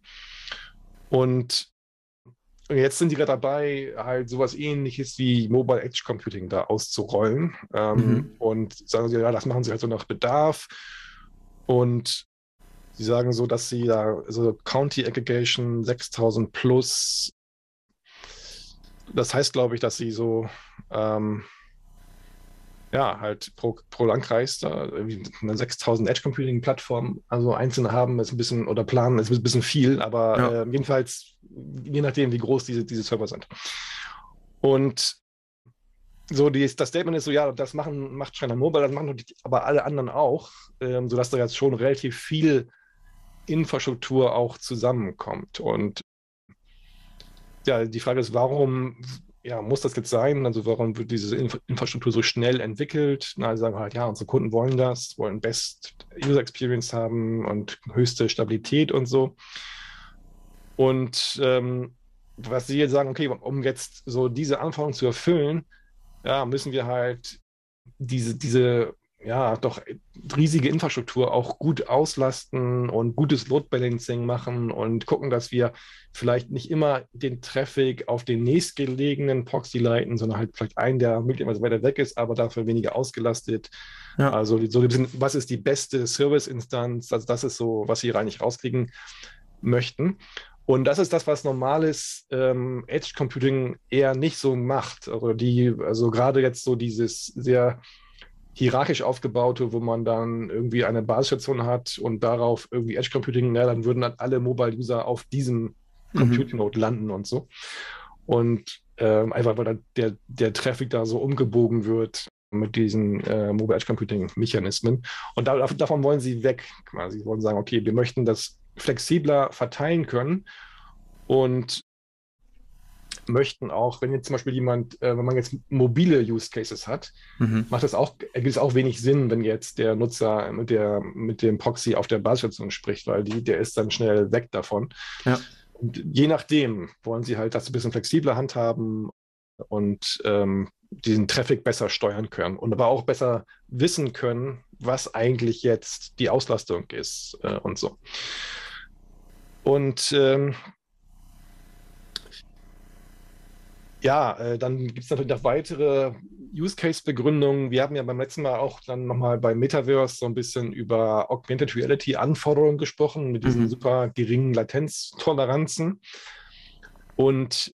Und jetzt sind die gerade dabei, halt sowas ähnliches wie Mobile Edge Computing da auszurollen. Ähm, mhm. Und sagen sie, ja, das machen sie halt so nach Bedarf. Und sie sagen so, dass sie da, also County Aggregation 6000 plus das heißt, glaube ich, dass sie so, ähm, ja, halt pro, pro Landkreis da eine 6000 Edge Computing Plattform, also einzelne haben, ist ein bisschen, oder planen, ist ein bisschen viel, aber ja. äh, jedenfalls, je nachdem, wie groß diese, diese Server sind. Und so die, das Statement ist so, ja, das machen, macht China Mobile, das machen aber alle anderen auch, ähm, sodass da jetzt schon relativ viel Infrastruktur auch zusammenkommt. Und ja, die Frage ist, warum ja, muss das jetzt sein? Also warum wird diese Inf Infrastruktur so schnell entwickelt? Na, sagen halt, ja, unsere Kunden wollen das, wollen Best User Experience haben und höchste Stabilität und so. Und ähm, was Sie jetzt sagen, okay, um jetzt so diese Anforderungen zu erfüllen, ja, müssen wir halt diese, diese ja, doch riesige Infrastruktur auch gut auslasten und gutes Load Balancing machen und gucken, dass wir vielleicht nicht immer den Traffic auf den nächstgelegenen Proxy leiten, sondern halt vielleicht einen, der möglicherweise weiter weg ist, aber dafür weniger ausgelastet. Ja. Also so was ist die beste Service-Instanz? Also das ist so, was sie rein nicht rauskriegen möchten. Und das ist das, was normales ähm, Edge Computing eher nicht so macht. Also die, also gerade jetzt so dieses sehr hierarchisch aufgebaute, wo man dann irgendwie eine Basisstation hat und darauf irgendwie Edge Computing, na, dann würden dann alle Mobile User auf diesem mhm. Computing Node landen und so. Und ähm, einfach weil der, der Traffic da so umgebogen wird mit diesen äh, Mobile Edge Computing Mechanismen. Und da, davon wollen sie weg quasi. Sie wollen sagen, okay, wir möchten das flexibler verteilen können und möchten auch, wenn jetzt zum Beispiel jemand, äh, wenn man jetzt mobile Use Cases hat, mhm. macht das auch, ergibt es auch wenig Sinn, wenn jetzt der Nutzer mit, der, mit dem Proxy auf der Basisstation spricht, weil die, der ist dann schnell weg davon. Ja. Und je nachdem wollen sie halt das ein bisschen flexibler handhaben und ähm, diesen Traffic besser steuern können und aber auch besser wissen können, was eigentlich jetzt die Auslastung ist äh, und so. Und ähm, ja, äh, dann gibt es natürlich noch weitere Use-Case-Begründungen. Wir haben ja beim letzten Mal auch dann nochmal bei Metaverse so ein bisschen über Augmented Reality-Anforderungen gesprochen, mit diesen mhm. super geringen Latenztoleranzen. Und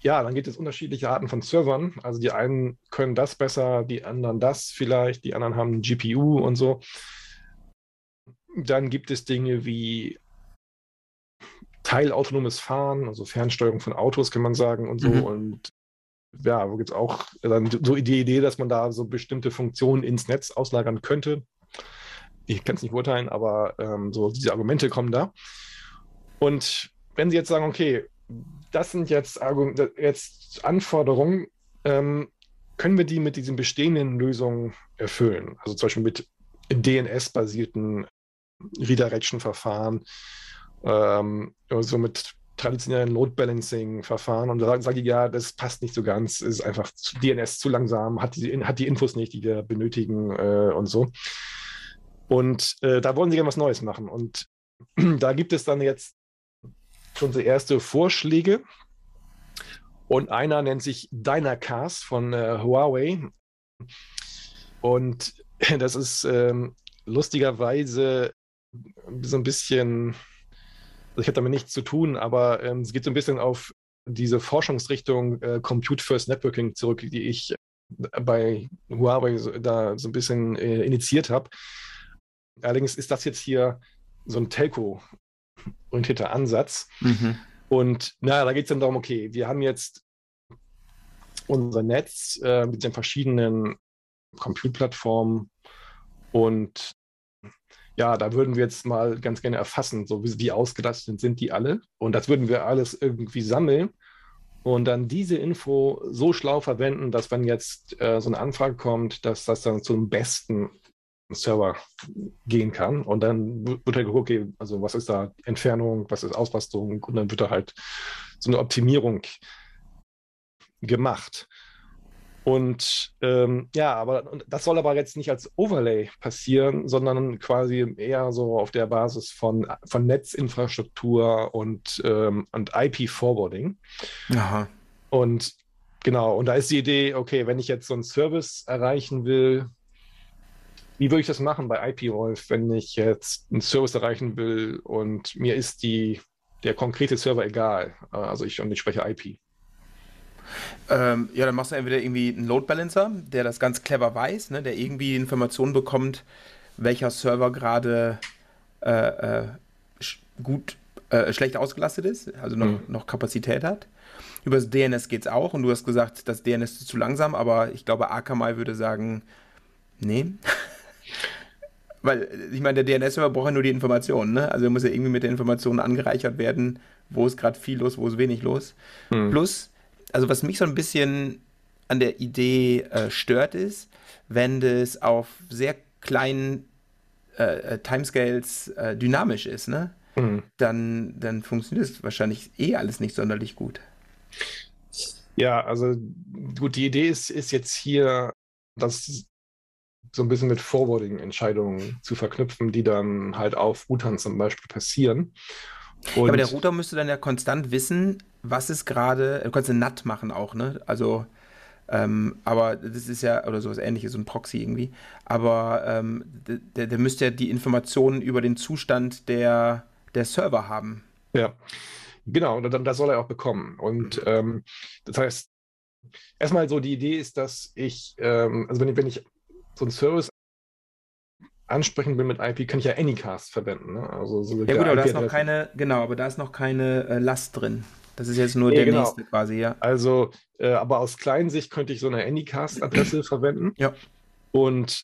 ja, dann gibt es unterschiedliche Arten von Servern. Also die einen können das besser, die anderen das vielleicht, die anderen haben GPU und so. Dann gibt es Dinge wie teilautonomes Fahren, also Fernsteuerung von Autos, kann man sagen und so. Mhm. Und ja, wo gibt es auch dann so die Idee, dass man da so bestimmte Funktionen ins Netz auslagern könnte. Ich kann es nicht urteilen, aber ähm, so diese Argumente kommen da. Und wenn Sie jetzt sagen, okay, das sind jetzt, jetzt Anforderungen, ähm, können wir die mit diesen bestehenden Lösungen erfüllen? Also zum Beispiel mit DNS-basierten Redirection-Verfahren ähm, so mit traditionellen Load Balancing Verfahren und da sage ich, ja, das passt nicht so ganz, ist einfach zu, DNS zu langsam, hat die, hat die Infos nicht, die wir benötigen äh, und so. Und äh, da wollen sie gerne was Neues machen. Und da gibt es dann jetzt schon so erste Vorschläge. Und einer nennt sich Dynacast von äh, Huawei. Und das ist ähm, lustigerweise so ein bisschen also ich habe damit nichts zu tun, aber ähm, es geht so ein bisschen auf diese Forschungsrichtung äh, Compute First Networking zurück, die ich bei Huawei so, da so ein bisschen äh, initiiert habe. Allerdings ist das jetzt hier so ein Telco-orientierter Ansatz. Mhm. Und naja, da geht es dann darum, okay, wir haben jetzt unser Netz äh, mit den verschiedenen Compute-Plattformen und ja, da würden wir jetzt mal ganz gerne erfassen, so wie, wie ausgelastet sind die alle. Und das würden wir alles irgendwie sammeln und dann diese Info so schlau verwenden, dass wenn jetzt äh, so eine Anfrage kommt, dass das dann zum besten Server gehen kann. Und dann wird halt geguckt, okay, also was ist da Entfernung, was ist Auslastung und dann wird da halt so eine Optimierung gemacht. Und ähm, ja, aber das soll aber jetzt nicht als Overlay passieren, sondern quasi eher so auf der Basis von, von Netzinfrastruktur und, ähm, und IP-Forwarding. Aha. Und genau, und da ist die Idee, okay, wenn ich jetzt so einen Service erreichen will, wie würde ich das machen bei IPWolf, wenn ich jetzt einen Service erreichen will und mir ist die, der konkrete Server egal? Also ich, und ich spreche IP. Ähm, ja, dann machst du entweder irgendwie einen Load Balancer, der das ganz clever weiß, ne, der irgendwie Informationen bekommt, welcher Server gerade äh, äh, gut äh, schlecht ausgelastet ist, also noch, mhm. noch Kapazität hat. Über das DNS geht es auch und du hast gesagt, das DNS ist zu langsam, aber ich glaube, Akamai würde sagen, nee. Weil, ich meine, der DNS-Server braucht ja nur die Informationen, ne? Also er muss ja irgendwie mit den Informationen angereichert werden, wo ist gerade viel los, wo ist wenig los. Mhm. Plus, also was mich so ein bisschen an der Idee äh, stört, ist, wenn das auf sehr kleinen äh, äh, Timescales äh, dynamisch ist, ne? Mhm. Dann, dann funktioniert es wahrscheinlich eh alles nicht sonderlich gut. Ja, also gut, die Idee ist, ist jetzt hier, das so ein bisschen mit Forwarding-Entscheidungen zu verknüpfen, die dann halt auf Routern zum Beispiel passieren. Und ja, aber der Router müsste dann ja konstant wissen, was ist gerade, du kannst eine NAT machen auch, ne? Also ähm, aber das ist ja, oder sowas ähnliches, so ein Proxy irgendwie. Aber ähm, der, der müsste ja die Informationen über den Zustand der, der Server haben. Ja, genau, und das soll er auch bekommen. Und ähm, das heißt, erstmal so die Idee ist, dass ich, ähm, also wenn ich, wenn ich so einen Service ansprechen will mit IP, kann ich ja Anycast verwenden. Ne? Also so ja gut, aber da ist noch keine, genau, aber da ist noch keine äh, Last drin. Das ist jetzt nur ja, der genau. nächste quasi, ja. Also, äh, aber aus Kleinsicht könnte ich so eine Anycast-Adresse verwenden. Ja. Und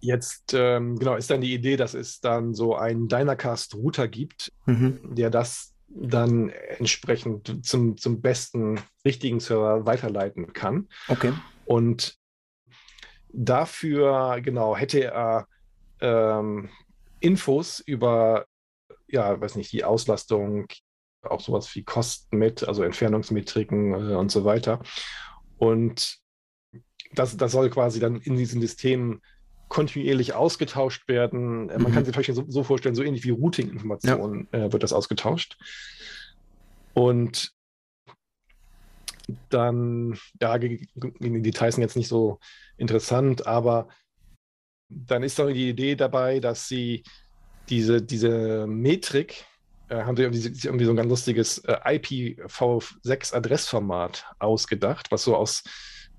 jetzt, ähm, genau, ist dann die Idee, dass es dann so einen Dynacast-Router gibt, mhm. der das dann entsprechend zum, zum besten richtigen Server weiterleiten kann. Okay. Und dafür, genau, hätte er ähm, Infos über, ja, weiß nicht, die Auslastung, auch sowas wie Kosten mit, also Entfernungsmetriken äh, und so weiter. Und das, das soll quasi dann in diesem System kontinuierlich ausgetauscht werden. Äh, man mhm. kann sich vielleicht so, so, vorstellen, so ähnlich wie Routing-Informationen ja. äh, wird das ausgetauscht. Und dann, ja, die Details sind jetzt nicht so interessant, aber dann ist doch die Idee dabei, dass sie diese, diese Metrik, äh, haben sie irgendwie, irgendwie, so ein ganz lustiges äh, IPv6-Adressformat ausgedacht, was so aus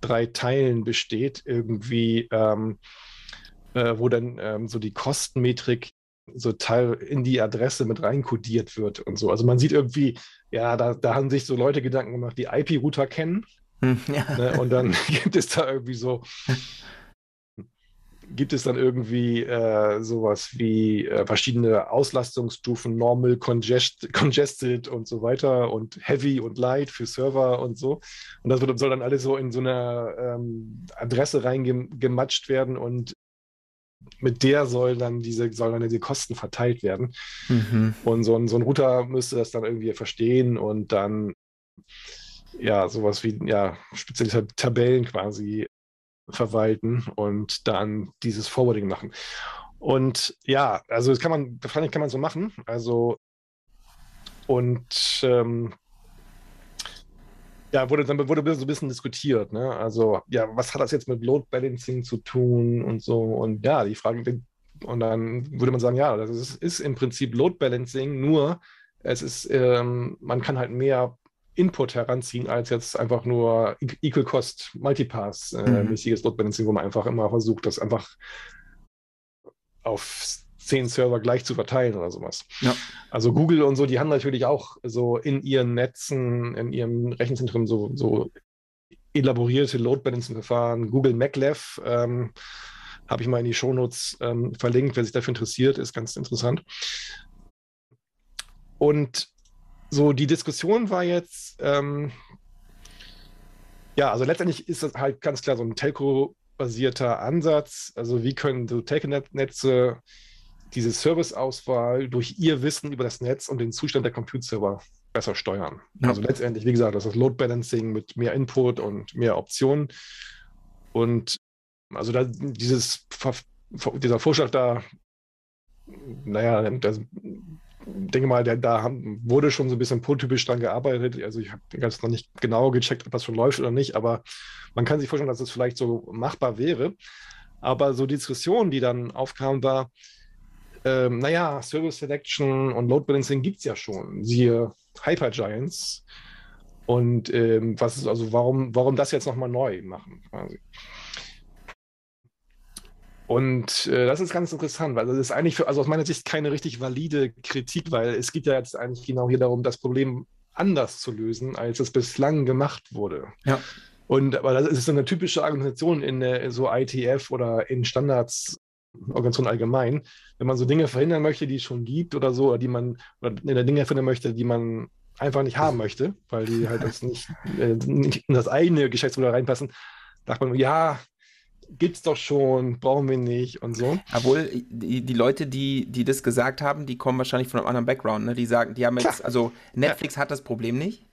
drei Teilen besteht, irgendwie, ähm, äh, wo dann ähm, so die Kostenmetrik so Teil in die Adresse mit reinkodiert wird und so. Also man sieht irgendwie, ja, da, da haben sich so Leute Gedanken gemacht, die IP-Router kennen. Hm, ja. Ne, und dann gibt es da irgendwie so gibt es dann irgendwie äh, sowas wie äh, verschiedene Auslastungsstufen, Normal, Congest, Congested und so weiter und Heavy und Light für Server und so. Und das wird, soll dann alles so in so eine ähm, Adresse reingematscht werden und mit der soll dann diese, sollen dann diese Kosten verteilt werden. Mhm. Und so ein, so ein Router müsste das dann irgendwie verstehen und dann ja, sowas wie ja, spezielle Tabellen quasi verwalten und dann dieses Forwarding machen. Und ja, also das kann man, das kann man so machen. Also und ähm, ja, wurde dann wurde so ein bisschen diskutiert, ne? Also, ja, was hat das jetzt mit Load Balancing zu tun und so? Und ja, die Frage, und dann würde man sagen, ja, das ist, ist im Prinzip Load Balancing, nur es ist, ähm, man kann halt mehr Input heranziehen, als jetzt einfach nur Equal Cost Multipass-mäßiges äh, mhm. Load Balancing, wo man einfach immer versucht, das einfach auf zehn Server gleich zu verteilen oder sowas. Ja. Also Google und so, die haben natürlich auch so in ihren Netzen, in ihrem Rechenzentrum so, so elaborierte Load Balancing-Verfahren. Google MacLev ähm, habe ich mal in die Shownotes ähm, verlinkt, wer sich dafür interessiert, ist ganz interessant. Und so, die Diskussion war jetzt, ähm, ja, also letztendlich ist das halt ganz klar so ein Telco-basierter Ansatz. Also wie können so Telco-Netze diese Serviceauswahl durch ihr Wissen über das Netz und den Zustand der Compute-Server besser steuern. Ja. Also letztendlich, wie gesagt, das ist Load Balancing mit mehr Input und mehr Optionen. Und also da dieses, dieser Vorschlag da, naja, das, denke mal, der, da haben, wurde schon so ein bisschen prototypisch dran gearbeitet. Also ich habe ganz noch nicht genau gecheckt, ob das schon läuft oder nicht, aber man kann sich vorstellen, dass es das vielleicht so machbar wäre. Aber so die Diskussion, die dann aufkam, war, ähm, naja, Service Selection und Load Balancing gibt es ja schon. Siehe Hypergiants. Und ähm, was ist also, warum, warum das jetzt nochmal neu machen? Quasi. Und äh, das ist ganz interessant, weil das ist eigentlich für, also aus meiner Sicht keine richtig valide Kritik, weil es geht ja jetzt eigentlich genau hier darum, das Problem anders zu lösen, als es bislang gemacht wurde. Ja. Und aber das ist so eine typische Argumentation in, in so ITF oder in Standards Organisation allgemein, wenn man so Dinge verhindern möchte, die es schon gibt oder so, oder die man, oder Dinge verhindern möchte, die man einfach nicht haben möchte, weil die halt das nicht, äh, nicht in das eigene Geschäftsmodell reinpassen, sagt man, ja, gibt's doch schon, brauchen wir nicht und so. Obwohl, die, die Leute, die, die das gesagt haben, die kommen wahrscheinlich von einem anderen Background, ne? Die sagen, die haben jetzt, also Netflix ja. hat das Problem nicht,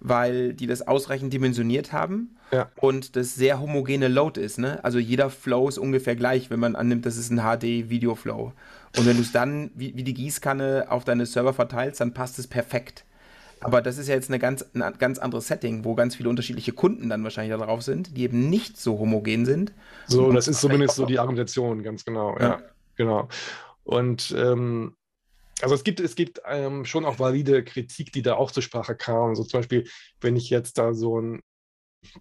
weil die das ausreichend dimensioniert haben ja. und das sehr homogene Load ist, ne? Also jeder Flow ist ungefähr gleich, wenn man annimmt, das ist ein HD-Video-Flow. Und wenn du es dann wie, wie die Gießkanne auf deine Server verteilst, dann passt es perfekt. Aber das ist ja jetzt eine ganz, ein ganz anderes Setting, wo ganz viele unterschiedliche Kunden dann wahrscheinlich da drauf sind, die eben nicht so homogen sind. So, das ist zumindest so die Argumentation, ganz genau. Ja, ja genau. Und ähm, also es gibt, es gibt ähm, schon auch valide Kritik, die da auch zur Sprache kam. So zum Beispiel, wenn ich jetzt da so ein,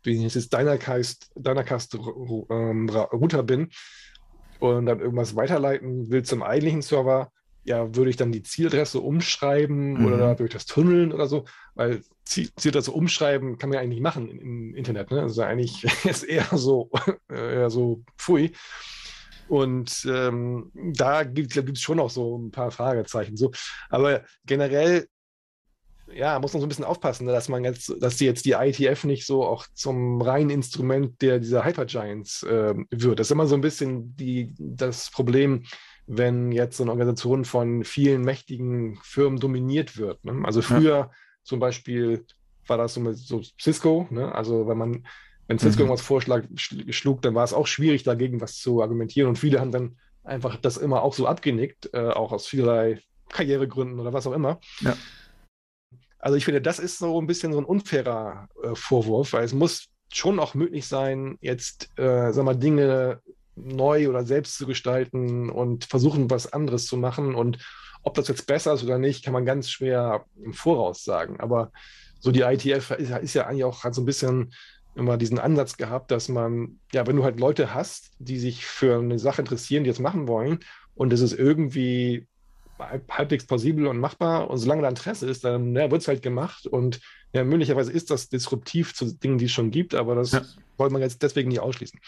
wie heißt es, Dynacast, Dynacast ähm, Router bin und dann irgendwas weiterleiten will zum eigentlichen Server, ja, würde ich dann die Zieladresse umschreiben mhm. oder durch das Tunneln oder so, weil Zieladresse umschreiben kann man ja eigentlich nicht machen im Internet. Ne? Also eigentlich ist eher so, eher so pfui. Und ähm, da gibt es schon noch so ein paar Fragezeichen. So. Aber generell, ja, muss man so ein bisschen aufpassen, ne, dass man jetzt, dass die jetzt die ITF nicht so auch zum reinen Instrument der dieser Hypergiants äh, wird. Das ist immer so ein bisschen die, das Problem, wenn jetzt so eine Organisation von vielen mächtigen Firmen dominiert wird. Ne? Also früher ja. zum Beispiel war das so mit so Cisco, ne? also wenn man, wenn Cisco mhm. irgendwas vorschlug, dann war es auch schwierig, dagegen was zu argumentieren und viele haben dann einfach das immer auch so abgenickt, äh, auch aus vielerlei Karrieregründen oder was auch immer. Ja. Also ich finde, das ist so ein bisschen so ein unfairer äh, Vorwurf, weil es muss schon auch möglich sein, jetzt, äh, sag mal, Dinge neu oder selbst zu gestalten und versuchen, was anderes zu machen. Und ob das jetzt besser ist oder nicht, kann man ganz schwer im Voraus sagen. Aber so die ITF ist, ist ja eigentlich auch hat so ein bisschen immer diesen Ansatz gehabt, dass man, ja, wenn du halt Leute hast, die sich für eine Sache interessieren, die es machen wollen, und es ist irgendwie halbwegs plausibel und machbar, und solange da Interesse ist, dann ja, wird es halt gemacht. Und ja, möglicherweise ist das disruptiv zu Dingen, die es schon gibt, aber das ja. wollte man jetzt deswegen nicht ausschließen.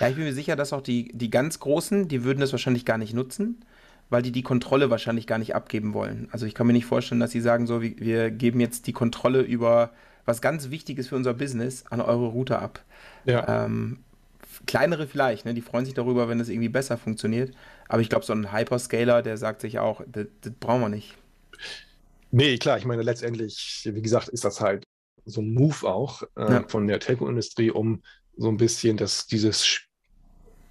Ja, ich bin mir sicher, dass auch die, die ganz Großen, die würden das wahrscheinlich gar nicht nutzen, weil die die Kontrolle wahrscheinlich gar nicht abgeben wollen. Also ich kann mir nicht vorstellen, dass sie sagen, so, wir geben jetzt die Kontrolle über was ganz Wichtiges für unser Business an eure Router ab. Ja. Ähm, kleinere vielleicht, ne? die freuen sich darüber, wenn es irgendwie besser funktioniert. Aber ich glaube, so ein Hyperscaler, der sagt sich auch, das, das brauchen wir nicht. Nee, klar, ich meine, letztendlich, wie gesagt, ist das halt so ein Move auch äh, ja. von der Telco-Industrie, um so ein bisschen das, dieses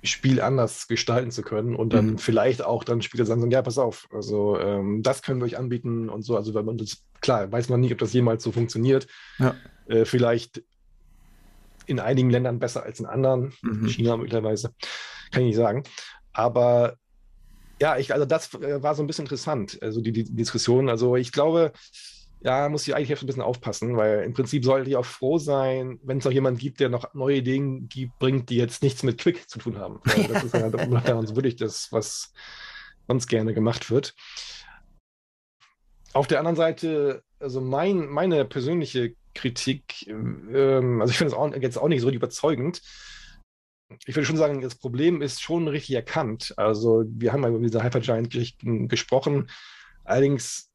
Spiel anders gestalten zu können und dann mhm. vielleicht auch dann Spieler sagen, ja, pass auf, also ähm, das können wir euch anbieten und so. Also wenn man das, klar, weiß man nicht, ob das jemals so funktioniert. Ja. Äh, vielleicht in einigen Ländern besser als in anderen, mhm. China möglicherweise, kann ich nicht sagen. Aber ja, ich, also das äh, war so ein bisschen interessant, also die, die Diskussion. Also ich glaube, ja, muss ich eigentlich ein bisschen aufpassen, weil im Prinzip sollte ich auch froh sein, wenn es noch jemanden gibt, der noch neue Ideen gibt, bringt, die jetzt nichts mit Quick zu tun haben. Weil das ist ja dann wirklich das, was sonst gerne gemacht wird. Auf der anderen Seite, also mein, meine persönliche Kritik, ähm, also ich finde es jetzt auch nicht so überzeugend, ich würde schon sagen, das Problem ist schon richtig erkannt. Also wir haben ja über diese Hypergiant-Geschichten gesprochen. Allerdings,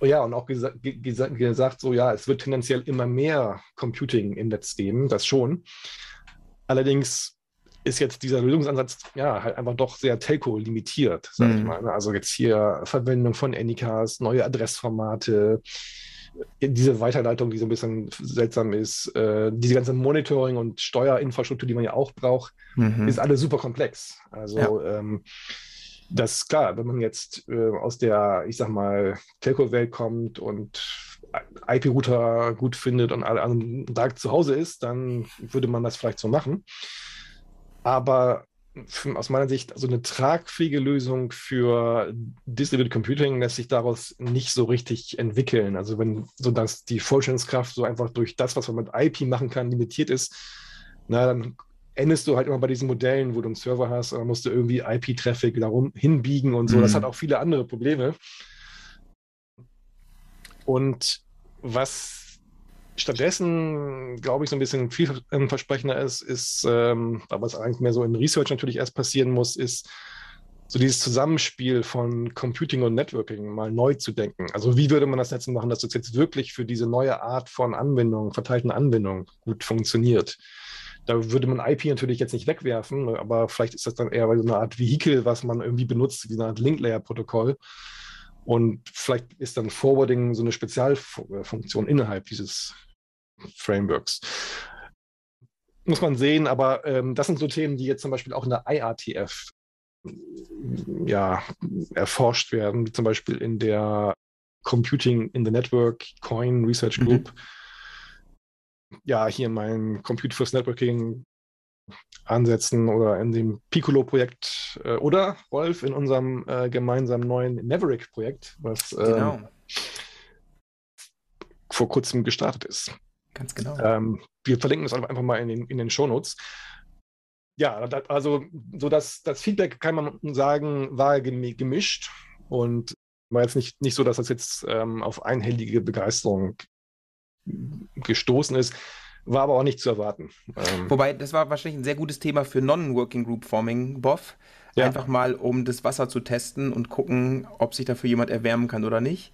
oh ja, und auch gesa gesa gesagt, so ja, es wird tendenziell immer mehr Computing im Netz geben, das schon. Allerdings ist jetzt dieser Lösungsansatz ja halt einfach doch sehr Telco-limitiert, sag mhm. ich mal. Also jetzt hier Verwendung von NICs, neue Adressformate, diese Weiterleitung, die so ein bisschen seltsam ist, äh, diese ganze Monitoring- und Steuerinfrastruktur, die man ja auch braucht, mhm. ist alles super komplex. Also ja. ähm, das ist klar, wenn man jetzt äh, aus der, ich sag mal, Telco-Welt kommt und IP-Router gut findet und alle anderen da zu Hause ist, dann würde man das vielleicht so machen. Aber aus meiner Sicht also eine tragfähige Lösung für Distributed Computing lässt sich daraus nicht so richtig entwickeln. Also wenn so dass die Vorstellungskraft so einfach durch das, was man mit IP machen kann, limitiert ist, na dann endest du halt immer bei diesen Modellen, wo du einen Server hast, dann musst du irgendwie IP-Traffic darum hinbiegen und so. Mhm. Das hat auch viele andere Probleme. Und was stattdessen, glaube ich, so ein bisschen vielversprechender ist, ist, ähm, aber es eigentlich mehr so in Research natürlich erst passieren muss, ist so dieses Zusammenspiel von Computing und Networking mal neu zu denken. Also wie würde man das jetzt machen, dass das jetzt wirklich für diese neue Art von Anwendung, verteilten Anwendung gut funktioniert? Da würde man IP natürlich jetzt nicht wegwerfen, aber vielleicht ist das dann eher so eine Art Vehikel, was man irgendwie benutzt, wie eine Art Link-Layer-Protokoll. Und vielleicht ist dann Forwarding so eine Spezialfunktion innerhalb dieses Frameworks. Muss man sehen, aber ähm, das sind so Themen, die jetzt zum Beispiel auch in der IRTF ja, erforscht werden, wie zum Beispiel in der Computing in the Network Coin Research mhm. Group. Mhm. Ja, hier mein Compute First Networking ansetzen oder in dem Piccolo-Projekt äh, oder Wolf in unserem äh, gemeinsamen neuen Maverick-Projekt, was ähm, genau. vor kurzem gestartet ist. Ganz genau. Ähm, wir verlinken das einfach mal in den, in den Shownotes. Ja, das, also so das, das Feedback kann man sagen, war gemischt und war jetzt nicht, nicht so, dass das jetzt ähm, auf einhellige Begeisterung gestoßen ist. War aber auch nicht zu erwarten. Ähm, Wobei, das war wahrscheinlich ein sehr gutes Thema für Non-Working Group Forming, BOF. Ja. Einfach mal, um das Wasser zu testen und gucken, ob sich dafür jemand erwärmen kann oder nicht.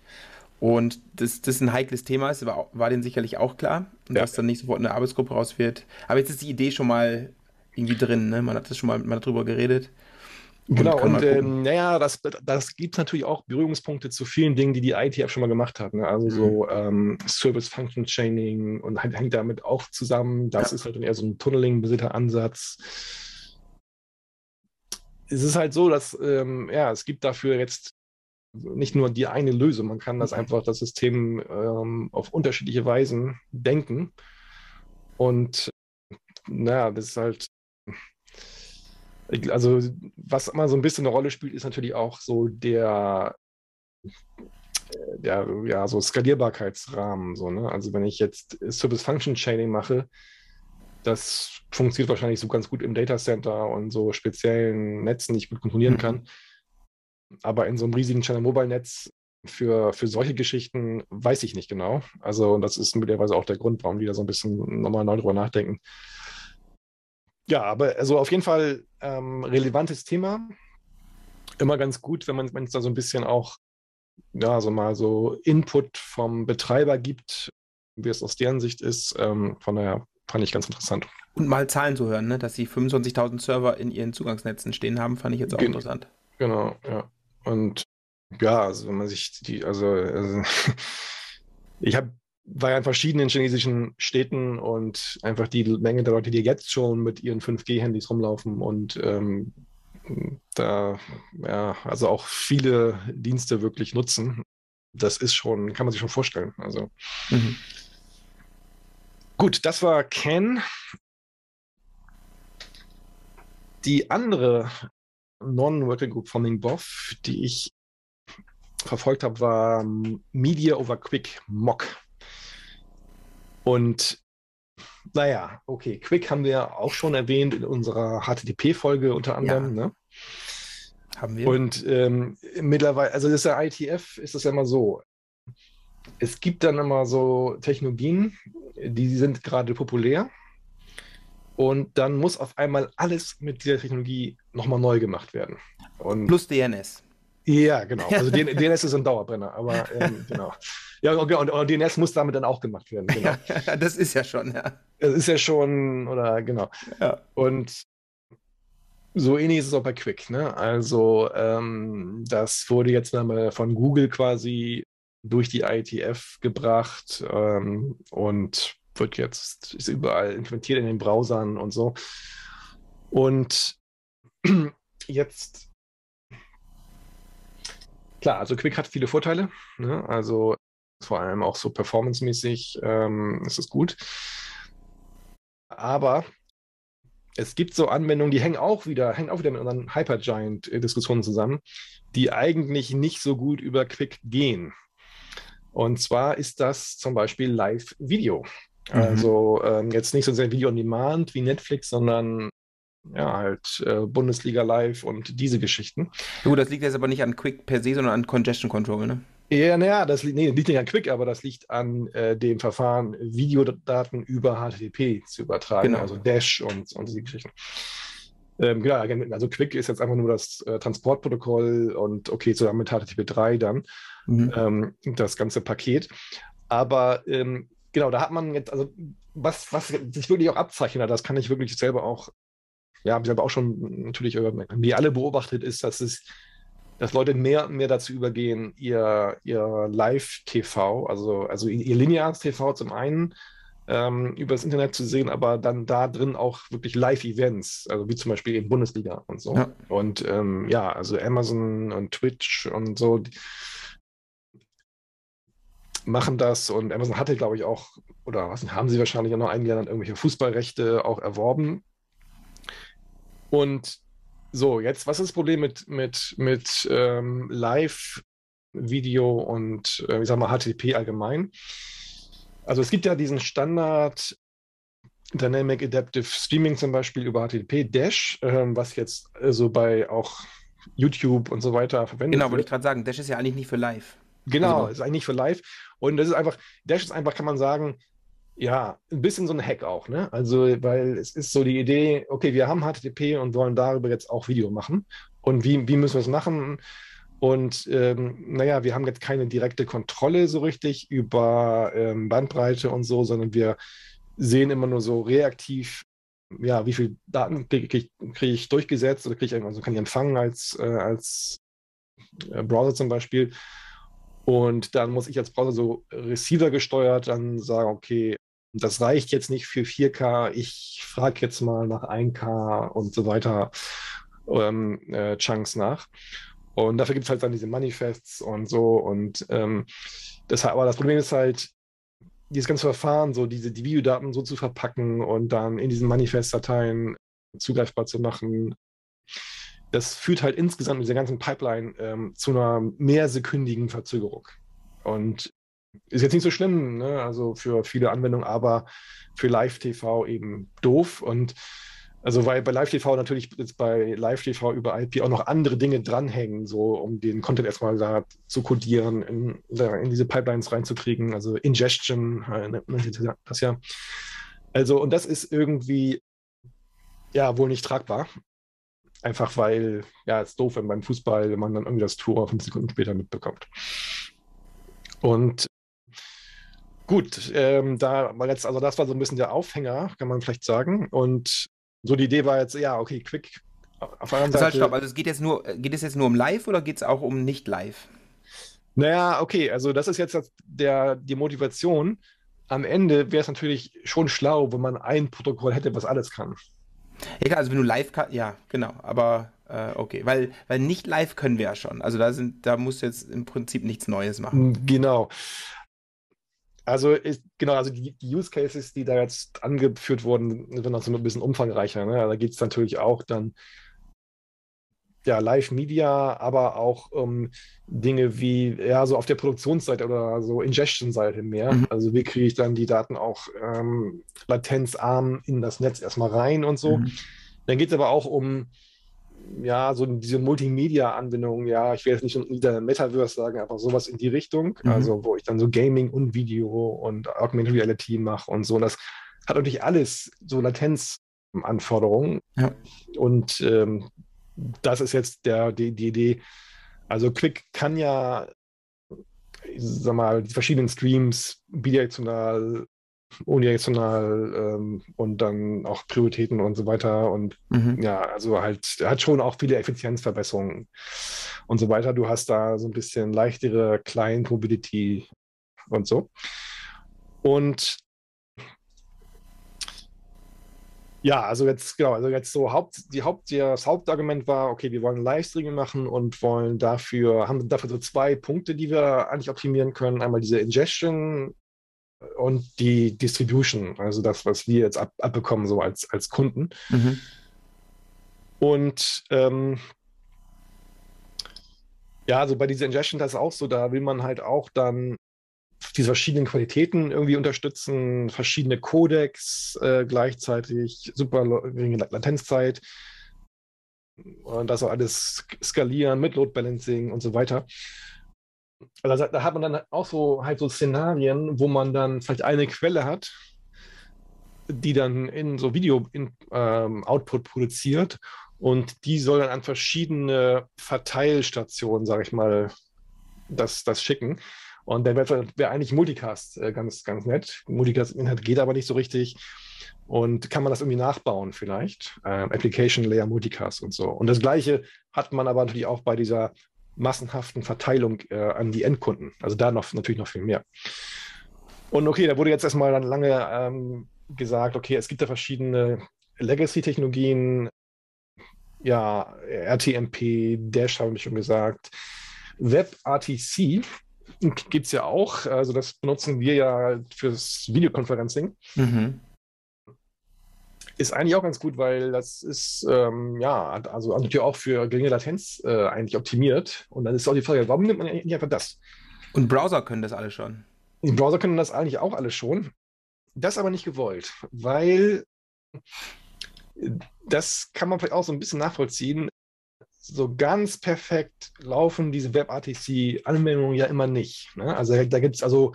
Und das, das ein heikles Thema ist, war, war denen sicherlich auch klar. Und ja. dass dann nicht sofort eine Arbeitsgruppe raus wird. Aber jetzt ist die Idee schon mal irgendwie drin, ne? Man hat das schon mal, mal darüber geredet. Genau, und ähm, naja, das, das gibt natürlich auch Berührungspunkte zu vielen Dingen, die die ITF schon mal gemacht hat. Ne? Also mhm. so ähm, Service Function Chaining und hängt damit auch zusammen. Das ja. ist halt eher so ein Tunneling-basierter Ansatz. Es ist halt so, dass ähm, ja, es gibt dafür jetzt nicht nur die eine Lösung. Man kann das mhm. einfach das System ähm, auf unterschiedliche Weisen denken. Und naja, das ist halt also was immer so ein bisschen eine Rolle spielt, ist natürlich auch so der, der ja, so Skalierbarkeitsrahmen. So, ne? Also wenn ich jetzt Service Function Chaining mache, das funktioniert wahrscheinlich so ganz gut im Data Center und so speziellen Netzen, die ich gut kontrollieren mhm. kann. Aber in so einem riesigen Channel Mobile Netz für, für solche Geschichten weiß ich nicht genau. Also, das ist möglicherweise auch der Grund, warum die da so ein bisschen nochmal neu drüber nachdenken. Ja, aber also auf jeden Fall ähm, relevantes Thema. Immer ganz gut, wenn man es da so ein bisschen auch, ja, so mal so Input vom Betreiber gibt, wie es aus deren Sicht ist. Ähm, von daher fand ich ganz interessant. Und mal Zahlen zu hören, ne? dass sie 25.000 Server in ihren Zugangsnetzen stehen haben, fand ich jetzt auch Gen interessant. Genau, ja. Und ja, also wenn man sich die, also, also ich habe war ja in verschiedenen chinesischen Städten und einfach die Menge der Leute, die jetzt schon mit ihren 5G-Handys rumlaufen und ähm, da, ja, also auch viele Dienste wirklich nutzen, das ist schon, kann man sich schon vorstellen. Also. Mhm. Gut, das war Ken. Die andere Non-Working Group Forming BOF, die ich verfolgt habe, war Media over Quick Mock. Und naja, okay, Quick haben wir auch schon erwähnt in unserer HTTP-Folge unter anderem. Ja. Ne? Haben wir. Und ähm, mittlerweile, also das ist ja ITF, ist das ja immer so. Es gibt dann immer so Technologien, die sind gerade populär. Und dann muss auf einmal alles mit dieser Technologie nochmal neu gemacht werden. Und Plus DNS. Ja, genau. Also DNS ist ein Dauerbrenner, aber ähm, genau. Ja, und, und, und, DNS muss damit dann auch gemacht werden. Genau. Das ist ja schon, ja. Das ist ja schon, oder genau. Ja. Und so ähnlich ist es auch bei Quick. Ne? Also ähm, das wurde jetzt mal von Google quasi durch die IETF gebracht ähm, und wird jetzt ist überall implementiert in den Browsern und so. Und jetzt Klar, also Quick hat viele Vorteile. Ne? Also vor allem auch so performancemäßig ähm, ist es gut. Aber es gibt so Anwendungen, die hängen auch wieder, hängen auch wieder mit unseren Hypergiant-Diskussionen zusammen, die eigentlich nicht so gut über Quick gehen. Und zwar ist das zum Beispiel Live-Video. Mhm. Also ähm, jetzt nicht so sehr Video on Demand wie Netflix, sondern ja, halt äh, Bundesliga Live und diese Geschichten. Gut, das liegt jetzt aber nicht an Quick per se, sondern an Congestion Control, ne? Ja, naja, das liegt, nee, liegt nicht an Quick, aber das liegt an äh, dem Verfahren, Videodaten über HTTP zu übertragen, genau. also Dash und, und diese Geschichten. Ähm, genau, also Quick ist jetzt einfach nur das äh, Transportprotokoll und okay, zusammen mit HTTP3 dann mhm. ähm, das ganze Paket. Aber ähm, genau, da hat man jetzt, also was, was sich wirklich auch abzeichnet, das kann ich wirklich selber auch, ja, habe ich selber auch schon natürlich wie alle beobachtet, ist, dass es dass Leute mehr und mehr dazu übergehen, ihr, ihr Live-TV, also, also ihr lineares TV zum einen ähm, über das Internet zu sehen, aber dann da drin auch wirklich Live-Events, also wie zum Beispiel eben Bundesliga und so. Ja. Und ähm, ja, also Amazon und Twitch und so machen das und Amazon hatte, glaube ich, auch, oder was haben sie wahrscheinlich auch noch eingeladen, irgendwelche Fußballrechte auch erworben. Und so, jetzt, was ist das Problem mit, mit, mit ähm, Live-Video und, äh, ich sag mal, HTTP allgemein? Also es gibt ja diesen Standard Dynamic Adaptive Streaming zum Beispiel über HTTP Dash, ähm, was jetzt so also bei auch YouTube und so weiter verwendet genau, wird. Genau, wollte ich gerade sagen, Dash ist ja eigentlich nicht für Live. Genau, also, ist eigentlich für Live. Und das ist einfach, Dash ist einfach, kann man sagen, ja, ein bisschen so ein Hack auch, ne? Also, weil es ist so die Idee, okay, wir haben HTTP und wollen darüber jetzt auch Video machen. Und wie, wie müssen wir es machen? Und ähm, naja, wir haben jetzt keine direkte Kontrolle so richtig über ähm, Bandbreite und so, sondern wir sehen immer nur so reaktiv, ja, wie viel Daten kriege ich, krieg ich, durchgesetzt oder kriege ich also kann ich empfangen als, äh, als äh, Browser zum Beispiel. Und dann muss ich als Browser so Receiver gesteuert dann sagen, okay, das reicht jetzt nicht für 4K, ich frage jetzt mal nach 1K und so weiter ähm, äh, Chunks nach. Und dafür gibt es halt dann diese Manifests und so. Und ähm, deshalb, aber das Problem ist halt, dieses ganze Verfahren, so diese die Videodaten so zu verpacken und dann in diesen Manifest-Dateien zugreifbar zu machen. Das führt halt insgesamt mit dieser ganzen Pipeline ähm, zu einer mehrsekündigen Verzögerung. Und ist jetzt nicht so schlimm, ne? also für viele Anwendungen, aber für Live-TV eben doof. Und also weil bei Live-TV natürlich jetzt bei Live-TV über IP auch noch andere Dinge dranhängen, so um den Content erstmal da zu codieren, in, in diese Pipelines reinzukriegen, also Ingestion äh, das ja. Also, und das ist irgendwie ja wohl nicht tragbar. Einfach weil, ja, es ist doof, wenn beim Fußball man dann irgendwie das Tor fünf Sekunden später mitbekommt. Und gut, ähm, da war jetzt, also das war so ein bisschen der Aufhänger, kann man vielleicht sagen. Und so die Idee war jetzt, ja, okay, Quick. Auf der anderen Seite. Stopp, also es geht jetzt nur, geht es jetzt nur um live oder geht es auch um nicht live? Naja, okay, also das ist jetzt der, die Motivation. Am Ende wäre es natürlich schon schlau, wenn man ein Protokoll hätte, was alles kann. Ja, also wenn du live kannst, ja, genau, aber äh, okay, weil, weil nicht live können wir ja schon. Also da sind, da musst du jetzt im Prinzip nichts Neues machen. Genau. Also ist, genau, also die, die, Use Cases, die da jetzt angeführt wurden, sind noch so ein bisschen umfangreicher. Ne? Da geht es natürlich auch dann ja, Live-Media, aber auch um ähm, Dinge wie, ja, so auf der Produktionsseite oder so Ingestion-Seite mehr. Mhm. Also wie kriege ich dann die Daten auch ähm, latenzarm in das Netz erstmal rein und so. Mhm. Dann geht es aber auch um ja, so diese Multimedia-Anbindung, ja, ich will jetzt nicht wieder Metaverse sagen, aber sowas in die Richtung, mhm. also wo ich dann so Gaming und Video und Augmented Reality mache und so. Das hat natürlich alles so Latenzanforderungen. Ja. Und ähm, das ist jetzt der, die, die Idee. Also Quick kann ja, ich sag mal, die verschiedenen Streams bidirektional unidirektional ähm, und dann auch Prioritäten und so weiter. Und mhm. ja, also halt, er hat schon auch viele Effizienzverbesserungen und so weiter. Du hast da so ein bisschen leichtere Client Mobility und so. Und ja, also jetzt, genau, also jetzt so Haupt, die Haupt, das Hauptargument war, okay, wir wollen Livestreaming machen und wollen dafür, haben dafür so zwei Punkte, die wir eigentlich optimieren können. Einmal diese Ingestion und die Distribution, also das, was wir jetzt ab, abbekommen, so als, als Kunden. Mhm. Und ähm, ja, also bei dieser Ingestion, das ist auch so, da will man halt auch dann diese verschiedenen Qualitäten irgendwie unterstützen, verschiedene Codecs äh, gleichzeitig, super geringe Latenzzeit und das auch alles skalieren mit Load Balancing und so weiter. Also da hat man dann auch so halt so Szenarien, wo man dann vielleicht eine Quelle hat, die dann in so Video-Output ähm, produziert und die soll dann an verschiedene Verteilstationen, sage ich mal, das, das schicken. Und dann wäre wär eigentlich Multicast äh, ganz, ganz nett. Multicast-Inhalt geht aber nicht so richtig. Und kann man das irgendwie nachbauen vielleicht? Ähm, Application Layer Multicast und so. Und das Gleiche hat man aber natürlich auch bei dieser massenhaften Verteilung äh, an die Endkunden. Also da noch natürlich noch viel mehr. Und okay, da wurde jetzt erstmal dann lange ähm, gesagt, okay, es gibt da verschiedene Legacy-Technologien, ja, RTMP, Dash habe ich schon gesagt. WebRTC gibt es ja auch. Also das benutzen wir ja fürs Videoconferencing. Mhm. Ist eigentlich auch ganz gut, weil das ist, ähm, ja, also natürlich auch für geringe Latenz äh, eigentlich optimiert. Und dann ist auch die Frage, warum nimmt man nicht einfach das? Und Browser können das alle schon. Die Browser können das eigentlich auch alle schon. Das aber nicht gewollt, weil das kann man vielleicht auch so ein bisschen nachvollziehen. So ganz perfekt laufen diese WebRTC-Anwendungen ja immer nicht. Ne? Also da gibt es also,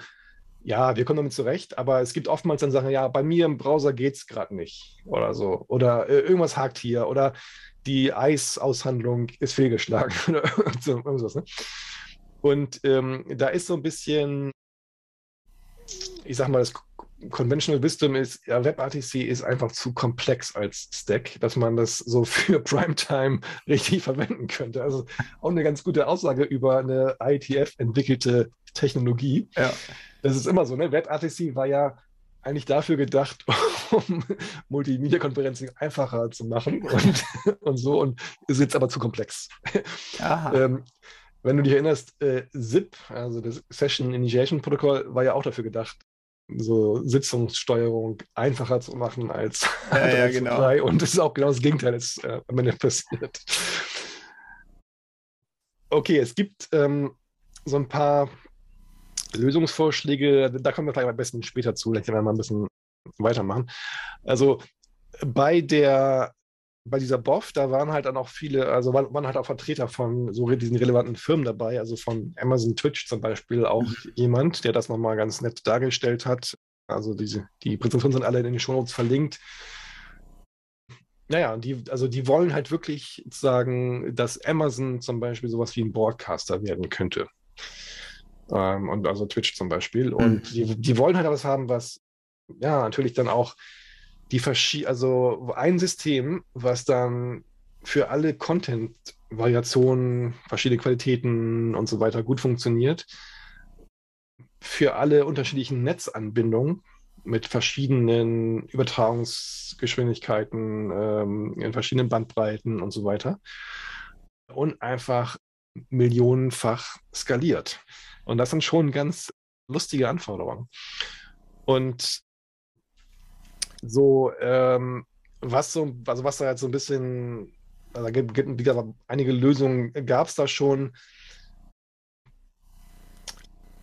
ja, wir kommen damit zurecht, aber es gibt oftmals dann Sachen, ja, bei mir im Browser geht es gerade nicht oder so. Oder äh, irgendwas hakt hier oder die Eis-Aushandlung ist fehlgeschlagen oder irgendwas. Ne? Und ähm, da ist so ein bisschen, ich sag mal, das Conventional Wisdom ist, ja, WebRTC ist einfach zu komplex als Stack, dass man das so für Primetime richtig verwenden könnte. Also auch eine ganz gute Aussage über eine IETF entwickelte Technologie. Ja. Das ist immer so, ne? WebRTC war ja eigentlich dafür gedacht, um Multimedia-Konferenzen einfacher zu machen und, und so und ist jetzt aber zu komplex. ähm, wenn du dich erinnerst, äh, ZIP, also das Session Initiation Protocol, war ja auch dafür gedacht, so Sitzungssteuerung einfacher zu machen als ja, ja, genau. Frei. Und das ist auch genau das Gegenteil, das äh, am Ende passiert. Okay, es gibt ähm, so ein paar Lösungsvorschläge, da kommen wir vielleicht am besten später zu, vielleicht werden wir mal ein bisschen weitermachen. Also bei der bei dieser BOF, da waren halt dann auch viele, also waren, waren halt auch Vertreter von so diesen relevanten Firmen dabei, also von Amazon Twitch zum Beispiel auch mhm. jemand, der das nochmal ganz nett dargestellt hat. Also diese, die Präsentationen sind alle in den Shownotes verlinkt. Naja, die, also die wollen halt wirklich sagen, dass Amazon zum Beispiel sowas wie ein Broadcaster werden könnte. Ähm, und also Twitch zum Beispiel. Und mhm. die, die wollen halt was haben, was ja natürlich dann auch die verschiedenen, also ein System, was dann für alle Content-Variationen, verschiedene Qualitäten und so weiter gut funktioniert, für alle unterschiedlichen Netzanbindungen mit verschiedenen Übertragungsgeschwindigkeiten ähm, in verschiedenen Bandbreiten und so weiter und einfach millionenfach skaliert. Und das sind schon ganz lustige Anforderungen. Und so, ähm, was so, also was da jetzt so ein bisschen, also da gibt es wieder einige Lösungen, gab es da schon.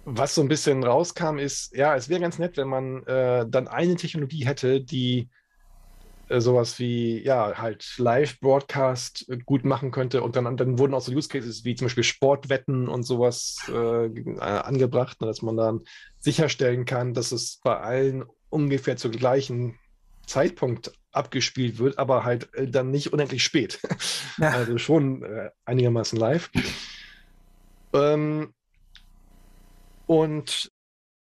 Was so ein bisschen rauskam, ist, ja, es wäre ganz nett, wenn man äh, dann eine Technologie hätte, die äh, sowas wie, ja, halt Live-Broadcast gut machen könnte. Und dann, dann wurden auch so Use Cases wie zum Beispiel Sportwetten und sowas äh angebracht, ne, dass man dann sicherstellen kann, dass es bei allen ungefähr zur gleichen Zeitpunkt abgespielt wird, aber halt äh, dann nicht unendlich spät. Ja. Also schon äh, einigermaßen live. Ähm, und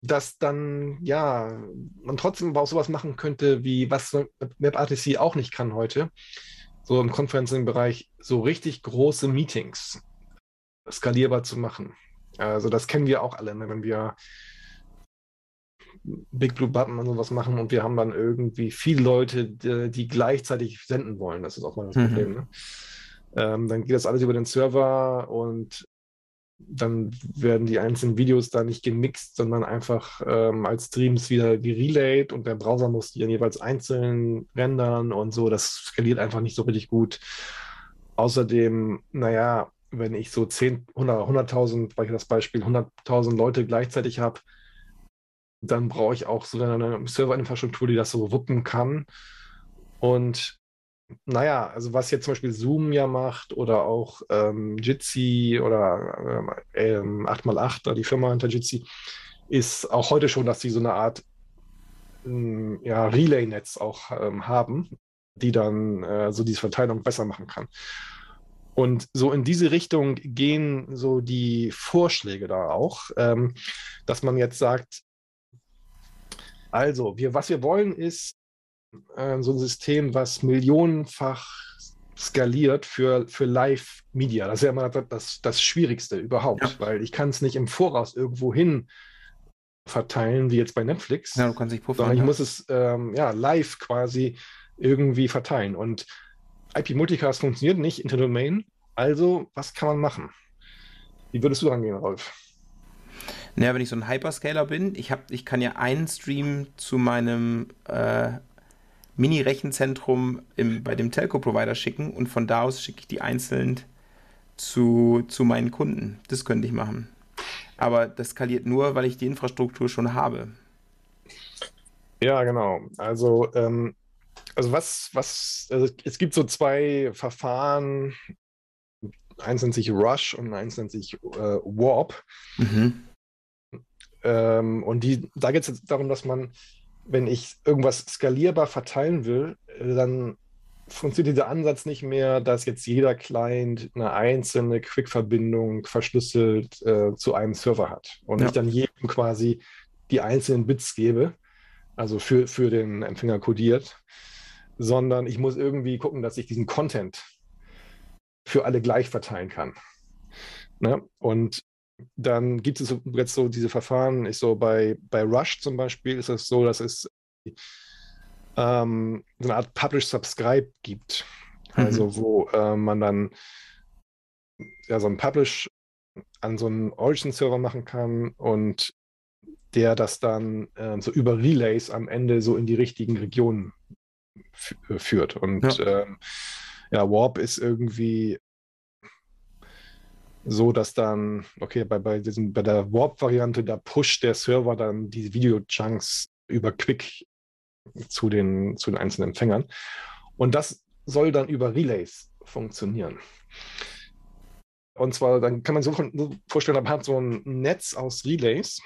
dass dann, ja, man trotzdem auch sowas machen könnte, wie was WebRTC auch nicht kann heute, so im Conferencing-Bereich, so richtig große Meetings skalierbar zu machen. Also das kennen wir auch alle, ne? wenn wir Big Blue Button und sowas machen und wir haben dann irgendwie viele Leute, die, die gleichzeitig senden wollen. Das ist auch mal das mhm. Problem. Ne? Ähm, dann geht das alles über den Server und dann werden die einzelnen Videos da nicht gemixt, sondern einfach ähm, als Streams wieder gerelayed und der Browser muss die dann jeweils einzeln rendern und so. Das skaliert einfach nicht so richtig gut. Außerdem, naja, wenn ich so 10, 100, 100.000, weil ich das Beispiel 100.000 Leute gleichzeitig habe, dann brauche ich auch so eine Serverinfrastruktur, die das so wuppen kann. Und naja, also was jetzt zum Beispiel Zoom ja macht oder auch ähm, Jitsi oder ähm, 8x8, die Firma hinter Jitsi, ist auch heute schon, dass sie so eine Art ähm, ja, Relay-Netz auch ähm, haben, die dann äh, so diese Verteilung besser machen kann. Und so in diese Richtung gehen so die Vorschläge da auch, ähm, dass man jetzt sagt, also, wir, was wir wollen, ist äh, so ein System, was millionenfach skaliert für, für Live-Media. Das ist ja immer das, das Schwierigste überhaupt, ja. weil ich kann es nicht im Voraus irgendwo hin verteilen, wie jetzt bei Netflix. Ja, du kannst nicht puffern. Sondern ich muss es ähm, ja, live quasi irgendwie verteilen. Und IP-Multicast funktioniert nicht, Interdomain. Also, was kann man machen? Wie würdest du rangehen, Rolf? Naja, wenn ich so ein Hyperscaler bin, ich, hab, ich kann ja einen Stream zu meinem äh, Mini-Rechenzentrum bei dem Telco-Provider schicken und von da aus schicke ich die einzeln zu, zu meinen Kunden. Das könnte ich machen. Aber das skaliert nur, weil ich die Infrastruktur schon habe. Ja, genau. Also, ähm, also was, was, also es gibt so zwei Verfahren. Eins nennt sich Rush und eins nennt sich äh, Warp. Mhm. Ähm, und die, da geht es jetzt darum, dass man, wenn ich irgendwas skalierbar verteilen will, äh, dann funktioniert dieser Ansatz nicht mehr, dass jetzt jeder Client eine einzelne Quick-Verbindung verschlüsselt äh, zu einem Server hat und ja. ich dann jedem quasi die einzelnen Bits gebe, also für, für den Empfänger codiert, sondern ich muss irgendwie gucken, dass ich diesen Content für alle gleich verteilen kann. Ne? Und dann gibt es jetzt so diese Verfahren, ich so bei, bei Rush zum Beispiel ist es so, dass es ähm, so eine Art Publish-Subscribe gibt. Mhm. Also wo äh, man dann ja, so ein Publish an so einen Origin-Server machen kann und der das dann äh, so über Relays am Ende so in die richtigen Regionen äh, führt. Und ja. Ähm, ja, Warp ist irgendwie so, dass dann, okay, bei, bei, diesem, bei der Warp-Variante, da pusht der Server dann die Video-Chunks über Quick zu den, zu den einzelnen Empfängern. Und das soll dann über Relays funktionieren. Und zwar, dann kann man sich so vorstellen, man hat so ein Netz aus Relays,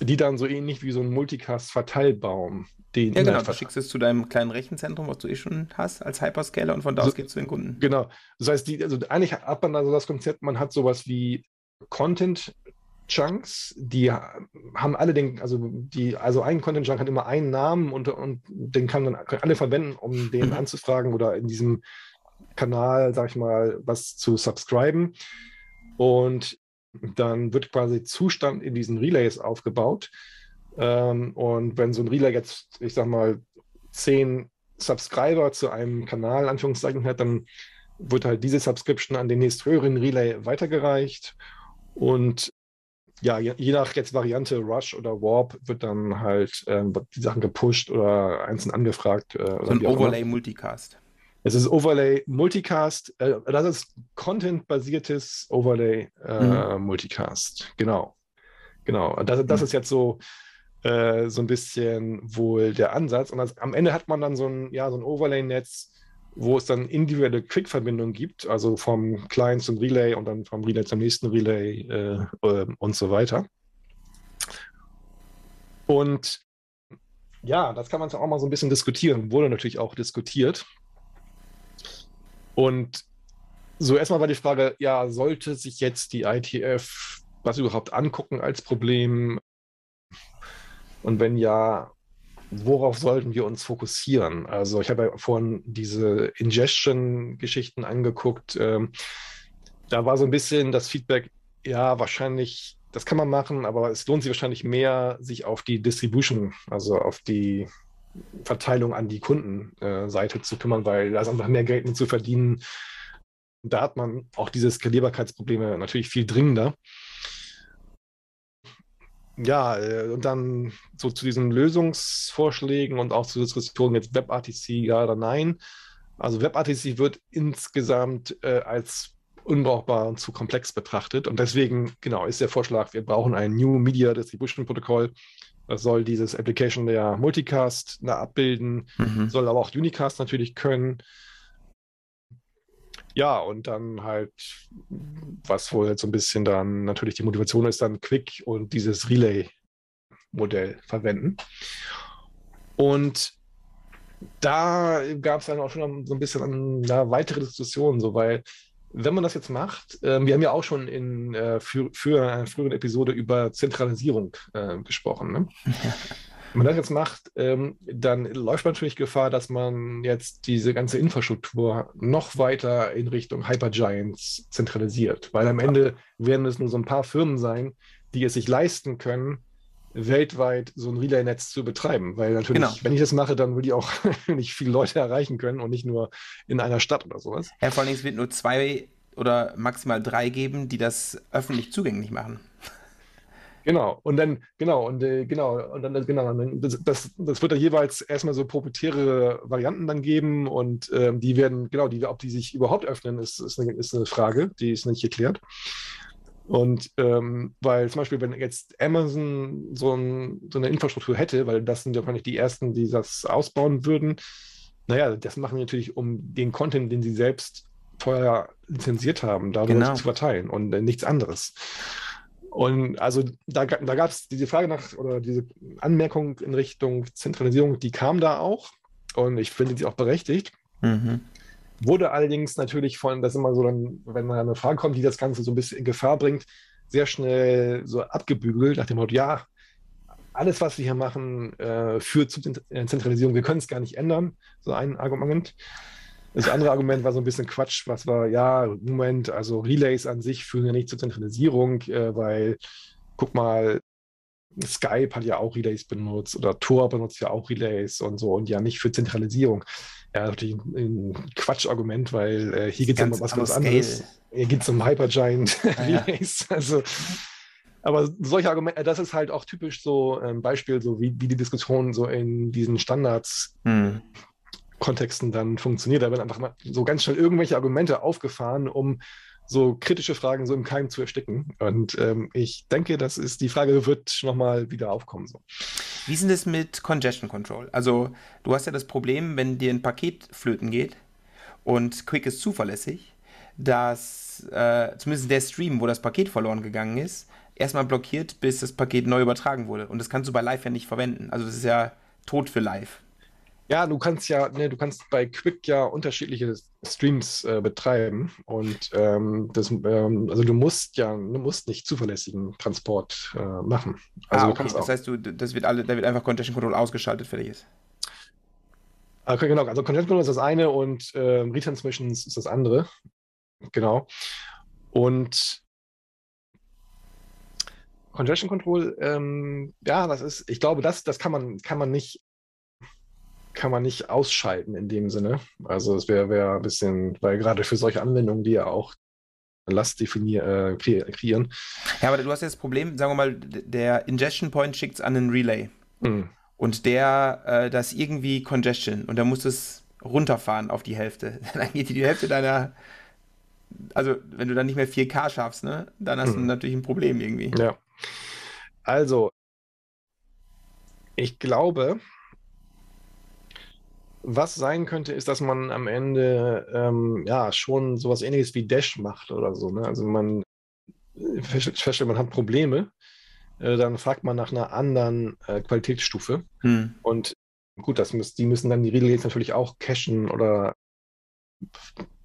die dann so ähnlich wie so ein Multicast-Verteilbaum den Ja, genau, du schickst es zu deinem kleinen Rechenzentrum, was du eh schon hast, als Hyperscaler und von da aus geht es zu den Kunden. Genau. Das heißt, die, also eigentlich hat man also das Konzept, man hat sowas wie Content Chunks, die haben alle den, also die, also ein Content Chunk hat immer einen Namen und, und den kann dann können alle verwenden, um den mhm. anzufragen oder in diesem Kanal, sag ich mal, was zu subscriben. Und dann wird quasi Zustand in diesen Relays aufgebaut. Ähm, und wenn so ein Relay jetzt, ich sag mal, zehn Subscriber zu einem Kanal, Anführungszeichen, hat, dann wird halt diese Subscription an den nächsthöheren Relay weitergereicht. Und ja, je, je, nach jetzt Variante Rush oder Warp wird dann halt äh, die Sachen gepusht oder einzeln angefragt. Äh, so ein Overlay-Multicast. Es ist Overlay Multicast, äh, das ist Content-basiertes Overlay äh, mhm. Multicast. Genau. Genau. Das, das mhm. ist jetzt so, äh, so ein bisschen wohl der Ansatz. Und das, am Ende hat man dann so ein, ja, so ein Overlay-Netz, wo es dann individuelle Quick-Verbindungen gibt, also vom Client zum Relay und dann vom Relay zum nächsten Relay äh, äh, und so weiter. Und ja, das kann man auch mal so ein bisschen diskutieren, wurde natürlich auch diskutiert. Und so erstmal war die Frage, ja, sollte sich jetzt die ITF was überhaupt angucken als Problem? Und wenn ja, worauf sollten wir uns fokussieren? Also ich habe ja vorhin diese Ingestion-Geschichten angeguckt. Ähm, da war so ein bisschen das Feedback, ja, wahrscheinlich, das kann man machen, aber es lohnt sich wahrscheinlich mehr, sich auf die Distribution, also auf die Verteilung an die Kundenseite zu kümmern, weil da ist einfach mehr Geld mit zu verdienen. Da hat man auch diese Skalierbarkeitsprobleme natürlich viel dringender ja, äh, und dann so zu diesen Lösungsvorschlägen und auch zur Diskussion jetzt WebRTC ja oder nein. Also WebRTC wird insgesamt äh, als unbrauchbar und zu komplex betrachtet. Und deswegen, genau, ist der Vorschlag, wir brauchen ein New Media Distribution Protokoll, Das soll dieses Application der Multicast da abbilden, mhm. soll aber auch Unicast natürlich können. Ja, und dann halt, was wohl jetzt so ein bisschen dann natürlich die Motivation ist, dann Quick und dieses Relay-Modell verwenden. Und da gab es dann auch schon so ein bisschen eine weitere Diskussion, so weil wenn man das jetzt macht, äh, wir haben ja auch schon in, äh, für, für einer früheren Episode über Zentralisierung äh, gesprochen. Ne? Wenn man das jetzt macht, ähm, dann läuft man natürlich Gefahr, dass man jetzt diese ganze Infrastruktur noch weiter in Richtung Hypergiants zentralisiert, weil am Ende werden es nur so ein paar Firmen sein, die es sich leisten können, weltweit so ein Relay-Netz zu betreiben. Weil natürlich, genau. wenn ich das mache, dann will ich auch nicht viele Leute erreichen können und nicht nur in einer Stadt oder sowas. Ja, vor allem, es wird nur zwei oder maximal drei geben, die das öffentlich zugänglich machen. Genau, und dann, genau, und äh, genau, und dann, genau, das, das, das wird da jeweils erstmal so proprietäre Varianten dann geben und ähm, die werden, genau, die, ob die sich überhaupt öffnen, ist, ist, eine, ist eine Frage, die ist nicht geklärt. Und ähm, weil zum Beispiel, wenn jetzt Amazon so, ein, so, eine Infrastruktur hätte, weil das sind ja wahrscheinlich die ersten, die das ausbauen würden, naja, das machen die natürlich, um den Content, den sie selbst vorher lizenziert haben, dadurch genau. zu verteilen und äh, nichts anderes. Und also da, da gab es diese Frage nach oder diese Anmerkung in Richtung Zentralisierung, die kam da auch und ich finde sie auch berechtigt. Mhm. Wurde allerdings natürlich von, das ist immer so, dann, wenn man eine Frage kommt, die das Ganze so ein bisschen in Gefahr bringt, sehr schnell so abgebügelt nach dem Motto, ja, alles, was wir hier machen, äh, führt zur Zentralisierung. Wir können es gar nicht ändern. So ein Argument. Das andere Argument war so ein bisschen Quatsch, was war, ja, Moment, also Relays an sich führen ja nicht zur Zentralisierung, äh, weil, guck mal, Skype hat ja auch Relays benutzt oder Tor benutzt ja auch Relays und so und ja nicht für Zentralisierung. Ja, natürlich ein, Quatschargument, weil äh, hier geht es um was ganz anderes. Hier geht es um Hypergiant ah. Ja. Also, aber solche Argumente, das ist halt auch typisch so ein ähm, Beispiel, so wie, wie die Diskussion so in diesen Standards hm. Kontexten dann funktioniert. Da werden einfach mal so ganz schnell irgendwelche Argumente aufgefahren, um so kritische Fragen so im Keim zu ersticken. Und ähm, ich denke, das ist die Frage, wird nochmal wieder aufkommen. So. Wie ist denn das mit Congestion Control? Also, du hast ja das Problem, wenn dir ein Paket flöten geht und Quick ist zuverlässig, dass äh, zumindest der Stream, wo das Paket verloren gegangen ist, erstmal blockiert, bis das Paket neu übertragen wurde. Und das kannst du bei Live ja nicht verwenden. Also, das ist ja tot für Live. Ja, du kannst ja, ne, du kannst bei Quick ja unterschiedliche Streams äh, betreiben und ähm, das, ähm, also du musst ja, du musst nicht zuverlässigen Transport äh, machen. Also ah, okay. das heißt, du, das wird alle, da wird einfach Congestion Control ausgeschaltet, fertig ist. Okay, genau, also Congestion Control ist das eine und äh, Retransmissions ist das andere. Genau. Und Congestion Control, ähm, ja, das ist, ich glaube, das, das kann man, kann man nicht kann man nicht ausschalten in dem Sinne. Also es wäre wär ein bisschen, weil gerade für solche Anwendungen, die ja auch Last definieren, äh, kreieren. Ja, aber du hast jetzt das Problem, sagen wir mal, der Ingestion Point schickt es an einen Relay. Mhm. Und der, äh, das irgendwie Congestion und da muss es runterfahren auf die Hälfte. Dann geht die Hälfte deiner, also wenn du dann nicht mehr 4K schaffst, ne, dann hast mhm. du natürlich ein Problem irgendwie. Ja. Also, ich glaube, was sein könnte, ist, dass man am Ende ähm, ja schon sowas ähnliches wie Dash macht oder so. Ne? Also man feststellt, man hat Probleme, äh, dann fragt man nach einer anderen äh, Qualitätsstufe. Hm. Und gut, das müssen, die müssen dann die Relays natürlich auch cachen oder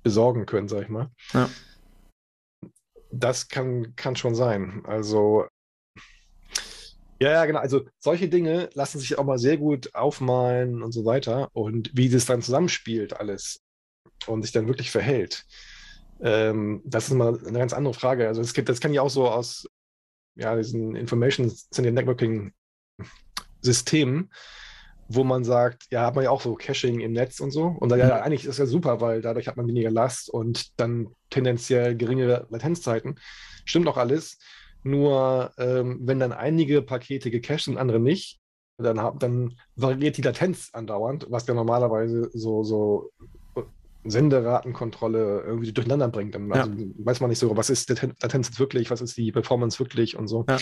besorgen können, sag ich mal. Ja. Das kann, kann schon sein. Also ja, ja, genau. Also solche Dinge lassen sich auch mal sehr gut aufmalen und so weiter. Und wie das dann zusammenspielt alles und sich dann wirklich verhält, ähm, das ist mal eine ganz andere Frage. Also das, gibt, das kann ja auch so aus ja, diesen Information Networking Systemen, wo man sagt, ja, hat man ja auch so Caching im Netz und so. Und dann, ja, mhm. eigentlich ist das ja super, weil dadurch hat man weniger Last und dann tendenziell geringere Latenzzeiten. Stimmt auch alles. Nur ähm, wenn dann einige Pakete gecached und andere nicht, dann, hab, dann variiert die Latenz andauernd, was ja normalerweise so, so Senderatenkontrolle irgendwie durcheinander bringt. Dann also ja. weiß man nicht so, was ist die Latenz wirklich, was ist die Performance wirklich und so. Ja.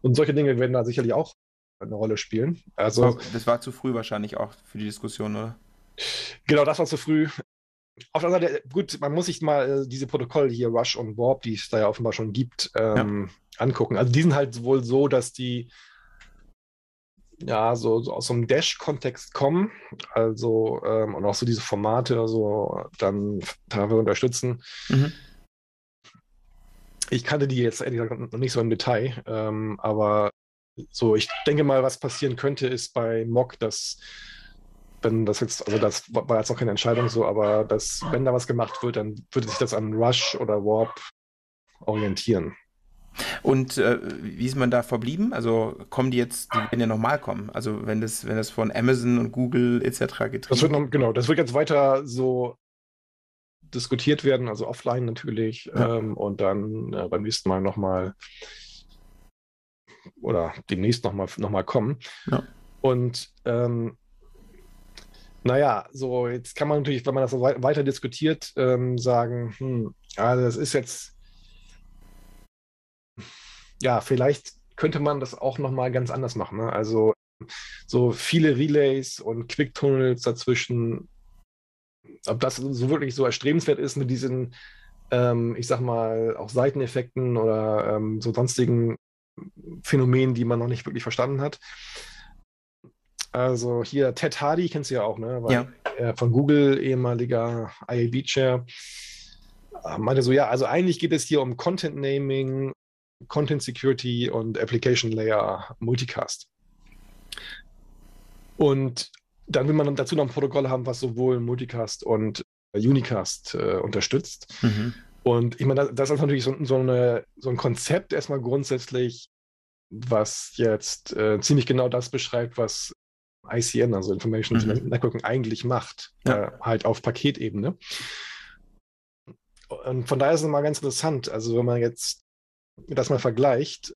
Und solche Dinge werden da sicherlich auch eine Rolle spielen. Also, das war zu früh wahrscheinlich auch für die Diskussion, oder? Genau, das war zu früh. Auf der anderen Seite, gut, man muss sich mal äh, diese Protokolle hier, Rush und Warp, die es da ja offenbar schon gibt, ähm, ja. Angucken. Also die sind halt wohl so, dass die ja so, so aus so einem Dash-Kontext kommen, also ähm, und auch so diese Formate so dann teilweise unterstützen. Mhm. Ich kannte die jetzt ehrlich gesagt noch nicht so im Detail, ähm, aber so, ich denke mal, was passieren könnte, ist bei Mock, dass wenn das jetzt, also das war jetzt noch keine Entscheidung so, aber dass, wenn da was gemacht wird, dann würde sich das an Rush oder Warp orientieren. Und äh, wie ist man da verblieben? Also kommen die jetzt, die werden ja nochmal kommen. Also wenn das, wenn das von Amazon und Google etc. getrieben das wird noch, Genau, das wird jetzt weiter so diskutiert werden, also offline natürlich. Ja. Ähm, und dann äh, beim nächsten Mal nochmal oder demnächst nochmal noch mal kommen. Ja. Und ähm, naja, so jetzt kann man natürlich, wenn man das so weiter diskutiert, ähm, sagen, hm, also das ist jetzt, ja, vielleicht könnte man das auch nochmal ganz anders machen. Ne? Also so viele Relays und Quick-Tunnels dazwischen, ob das so wirklich so erstrebenswert ist mit diesen, ähm, ich sag mal, auch Seiteneffekten oder ähm, so sonstigen Phänomenen, die man noch nicht wirklich verstanden hat. Also hier Ted Hardy, kennst du ja auch, ne? Weil, ja. von Google, ehemaliger IAB-Chair, äh, meinte so, ja, also eigentlich geht es hier um Content Naming, Content Security und Application Layer Multicast. Und dann will man dazu noch ein Protokoll haben, was sowohl Multicast und Unicast äh, unterstützt. Mhm. Und ich meine, das ist natürlich so, so, eine, so ein Konzept erstmal grundsätzlich, was jetzt äh, ziemlich genau das beschreibt, was ICN, also Information mhm. Networking, eigentlich macht, ja. äh, halt auf Paketebene. Und von daher ist es mal ganz interessant. Also, wenn man jetzt das mal vergleicht,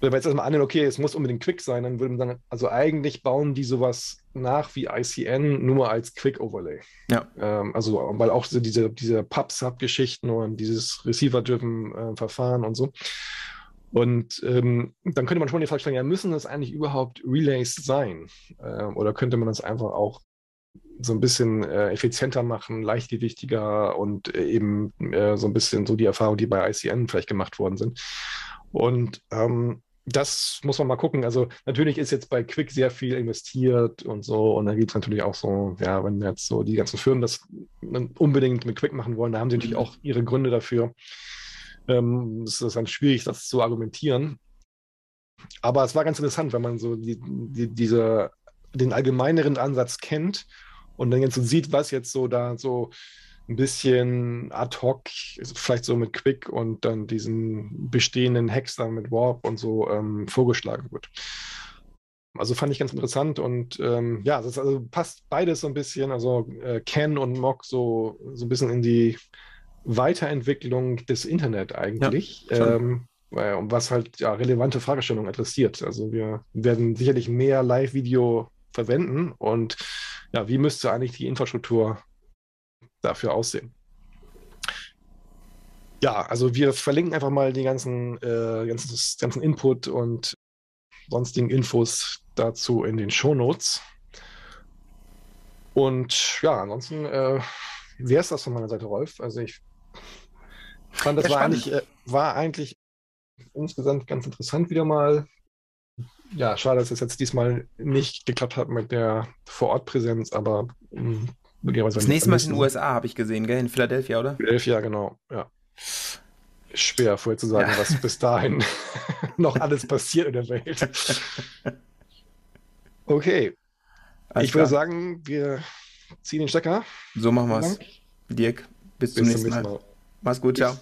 wenn wir jetzt erstmal annehmen, okay, es muss unbedingt Quick sein, dann würde man sagen, also eigentlich bauen die sowas nach wie ICN nur als Quick-Overlay. Ja. Ähm, also, weil auch so diese, diese Pub-Sub-Geschichten und dieses Receiver-driven äh, Verfahren und so. Und ähm, dann könnte man schon die Frage stellen, ja, müssen das eigentlich überhaupt Relays sein? Äh, oder könnte man das einfach auch so ein bisschen äh, effizienter machen, leichtgewichtiger und äh, eben äh, so ein bisschen so die Erfahrungen, die bei ICN vielleicht gemacht worden sind. Und ähm, das muss man mal gucken. Also natürlich ist jetzt bei Quick sehr viel investiert und so. Und dann gibt es natürlich auch so, ja, wenn jetzt so die ganzen Firmen das unbedingt mit Quick machen wollen, da haben sie natürlich auch ihre Gründe dafür ähm, es ist dann schwierig, das zu argumentieren. Aber es war ganz interessant, wenn man so die, die, diese, den allgemeineren Ansatz kennt und dann jetzt so sieht, was jetzt so da so ein bisschen ad hoc, vielleicht so mit Quick und dann diesen bestehenden Hacks dann mit Warp und so ähm, vorgeschlagen wird. Also fand ich ganz interessant und ähm, ja, das also passt beides so ein bisschen, also äh, Ken und Mock so, so ein bisschen in die Weiterentwicklung des Internet eigentlich. Ja, ähm, was halt ja, relevante Fragestellungen adressiert. Also wir werden sicherlich mehr Live-Video verwenden und ja, wie müsste eigentlich die Infrastruktur dafür aussehen? Ja, also wir verlinken einfach mal die ganzen, äh, ganzen, ganzen Input und sonstigen Infos dazu in den Show Notes. Und ja, ansonsten äh, wäre es das von meiner Seite, Rolf. Also ich ich fand, das ja, war, eigentlich, äh, war eigentlich insgesamt ganz interessant wieder mal. Ja, schade, dass es jetzt diesmal nicht geklappt hat mit der Vorortpräsenz, aber mh, hm, Das nächste Mal in den USA habe ich gesehen, gell? In Philadelphia, oder? Philadelphia, genau, ja. Schwer vorher zu sagen, ja. was bis dahin noch alles passiert in der Welt. Okay. Alles ich klar. würde sagen, wir ziehen den Stecker. So machen wir es. Dirk, bis, bis zum nächsten Mal. Mal. Mach's gut, ciao.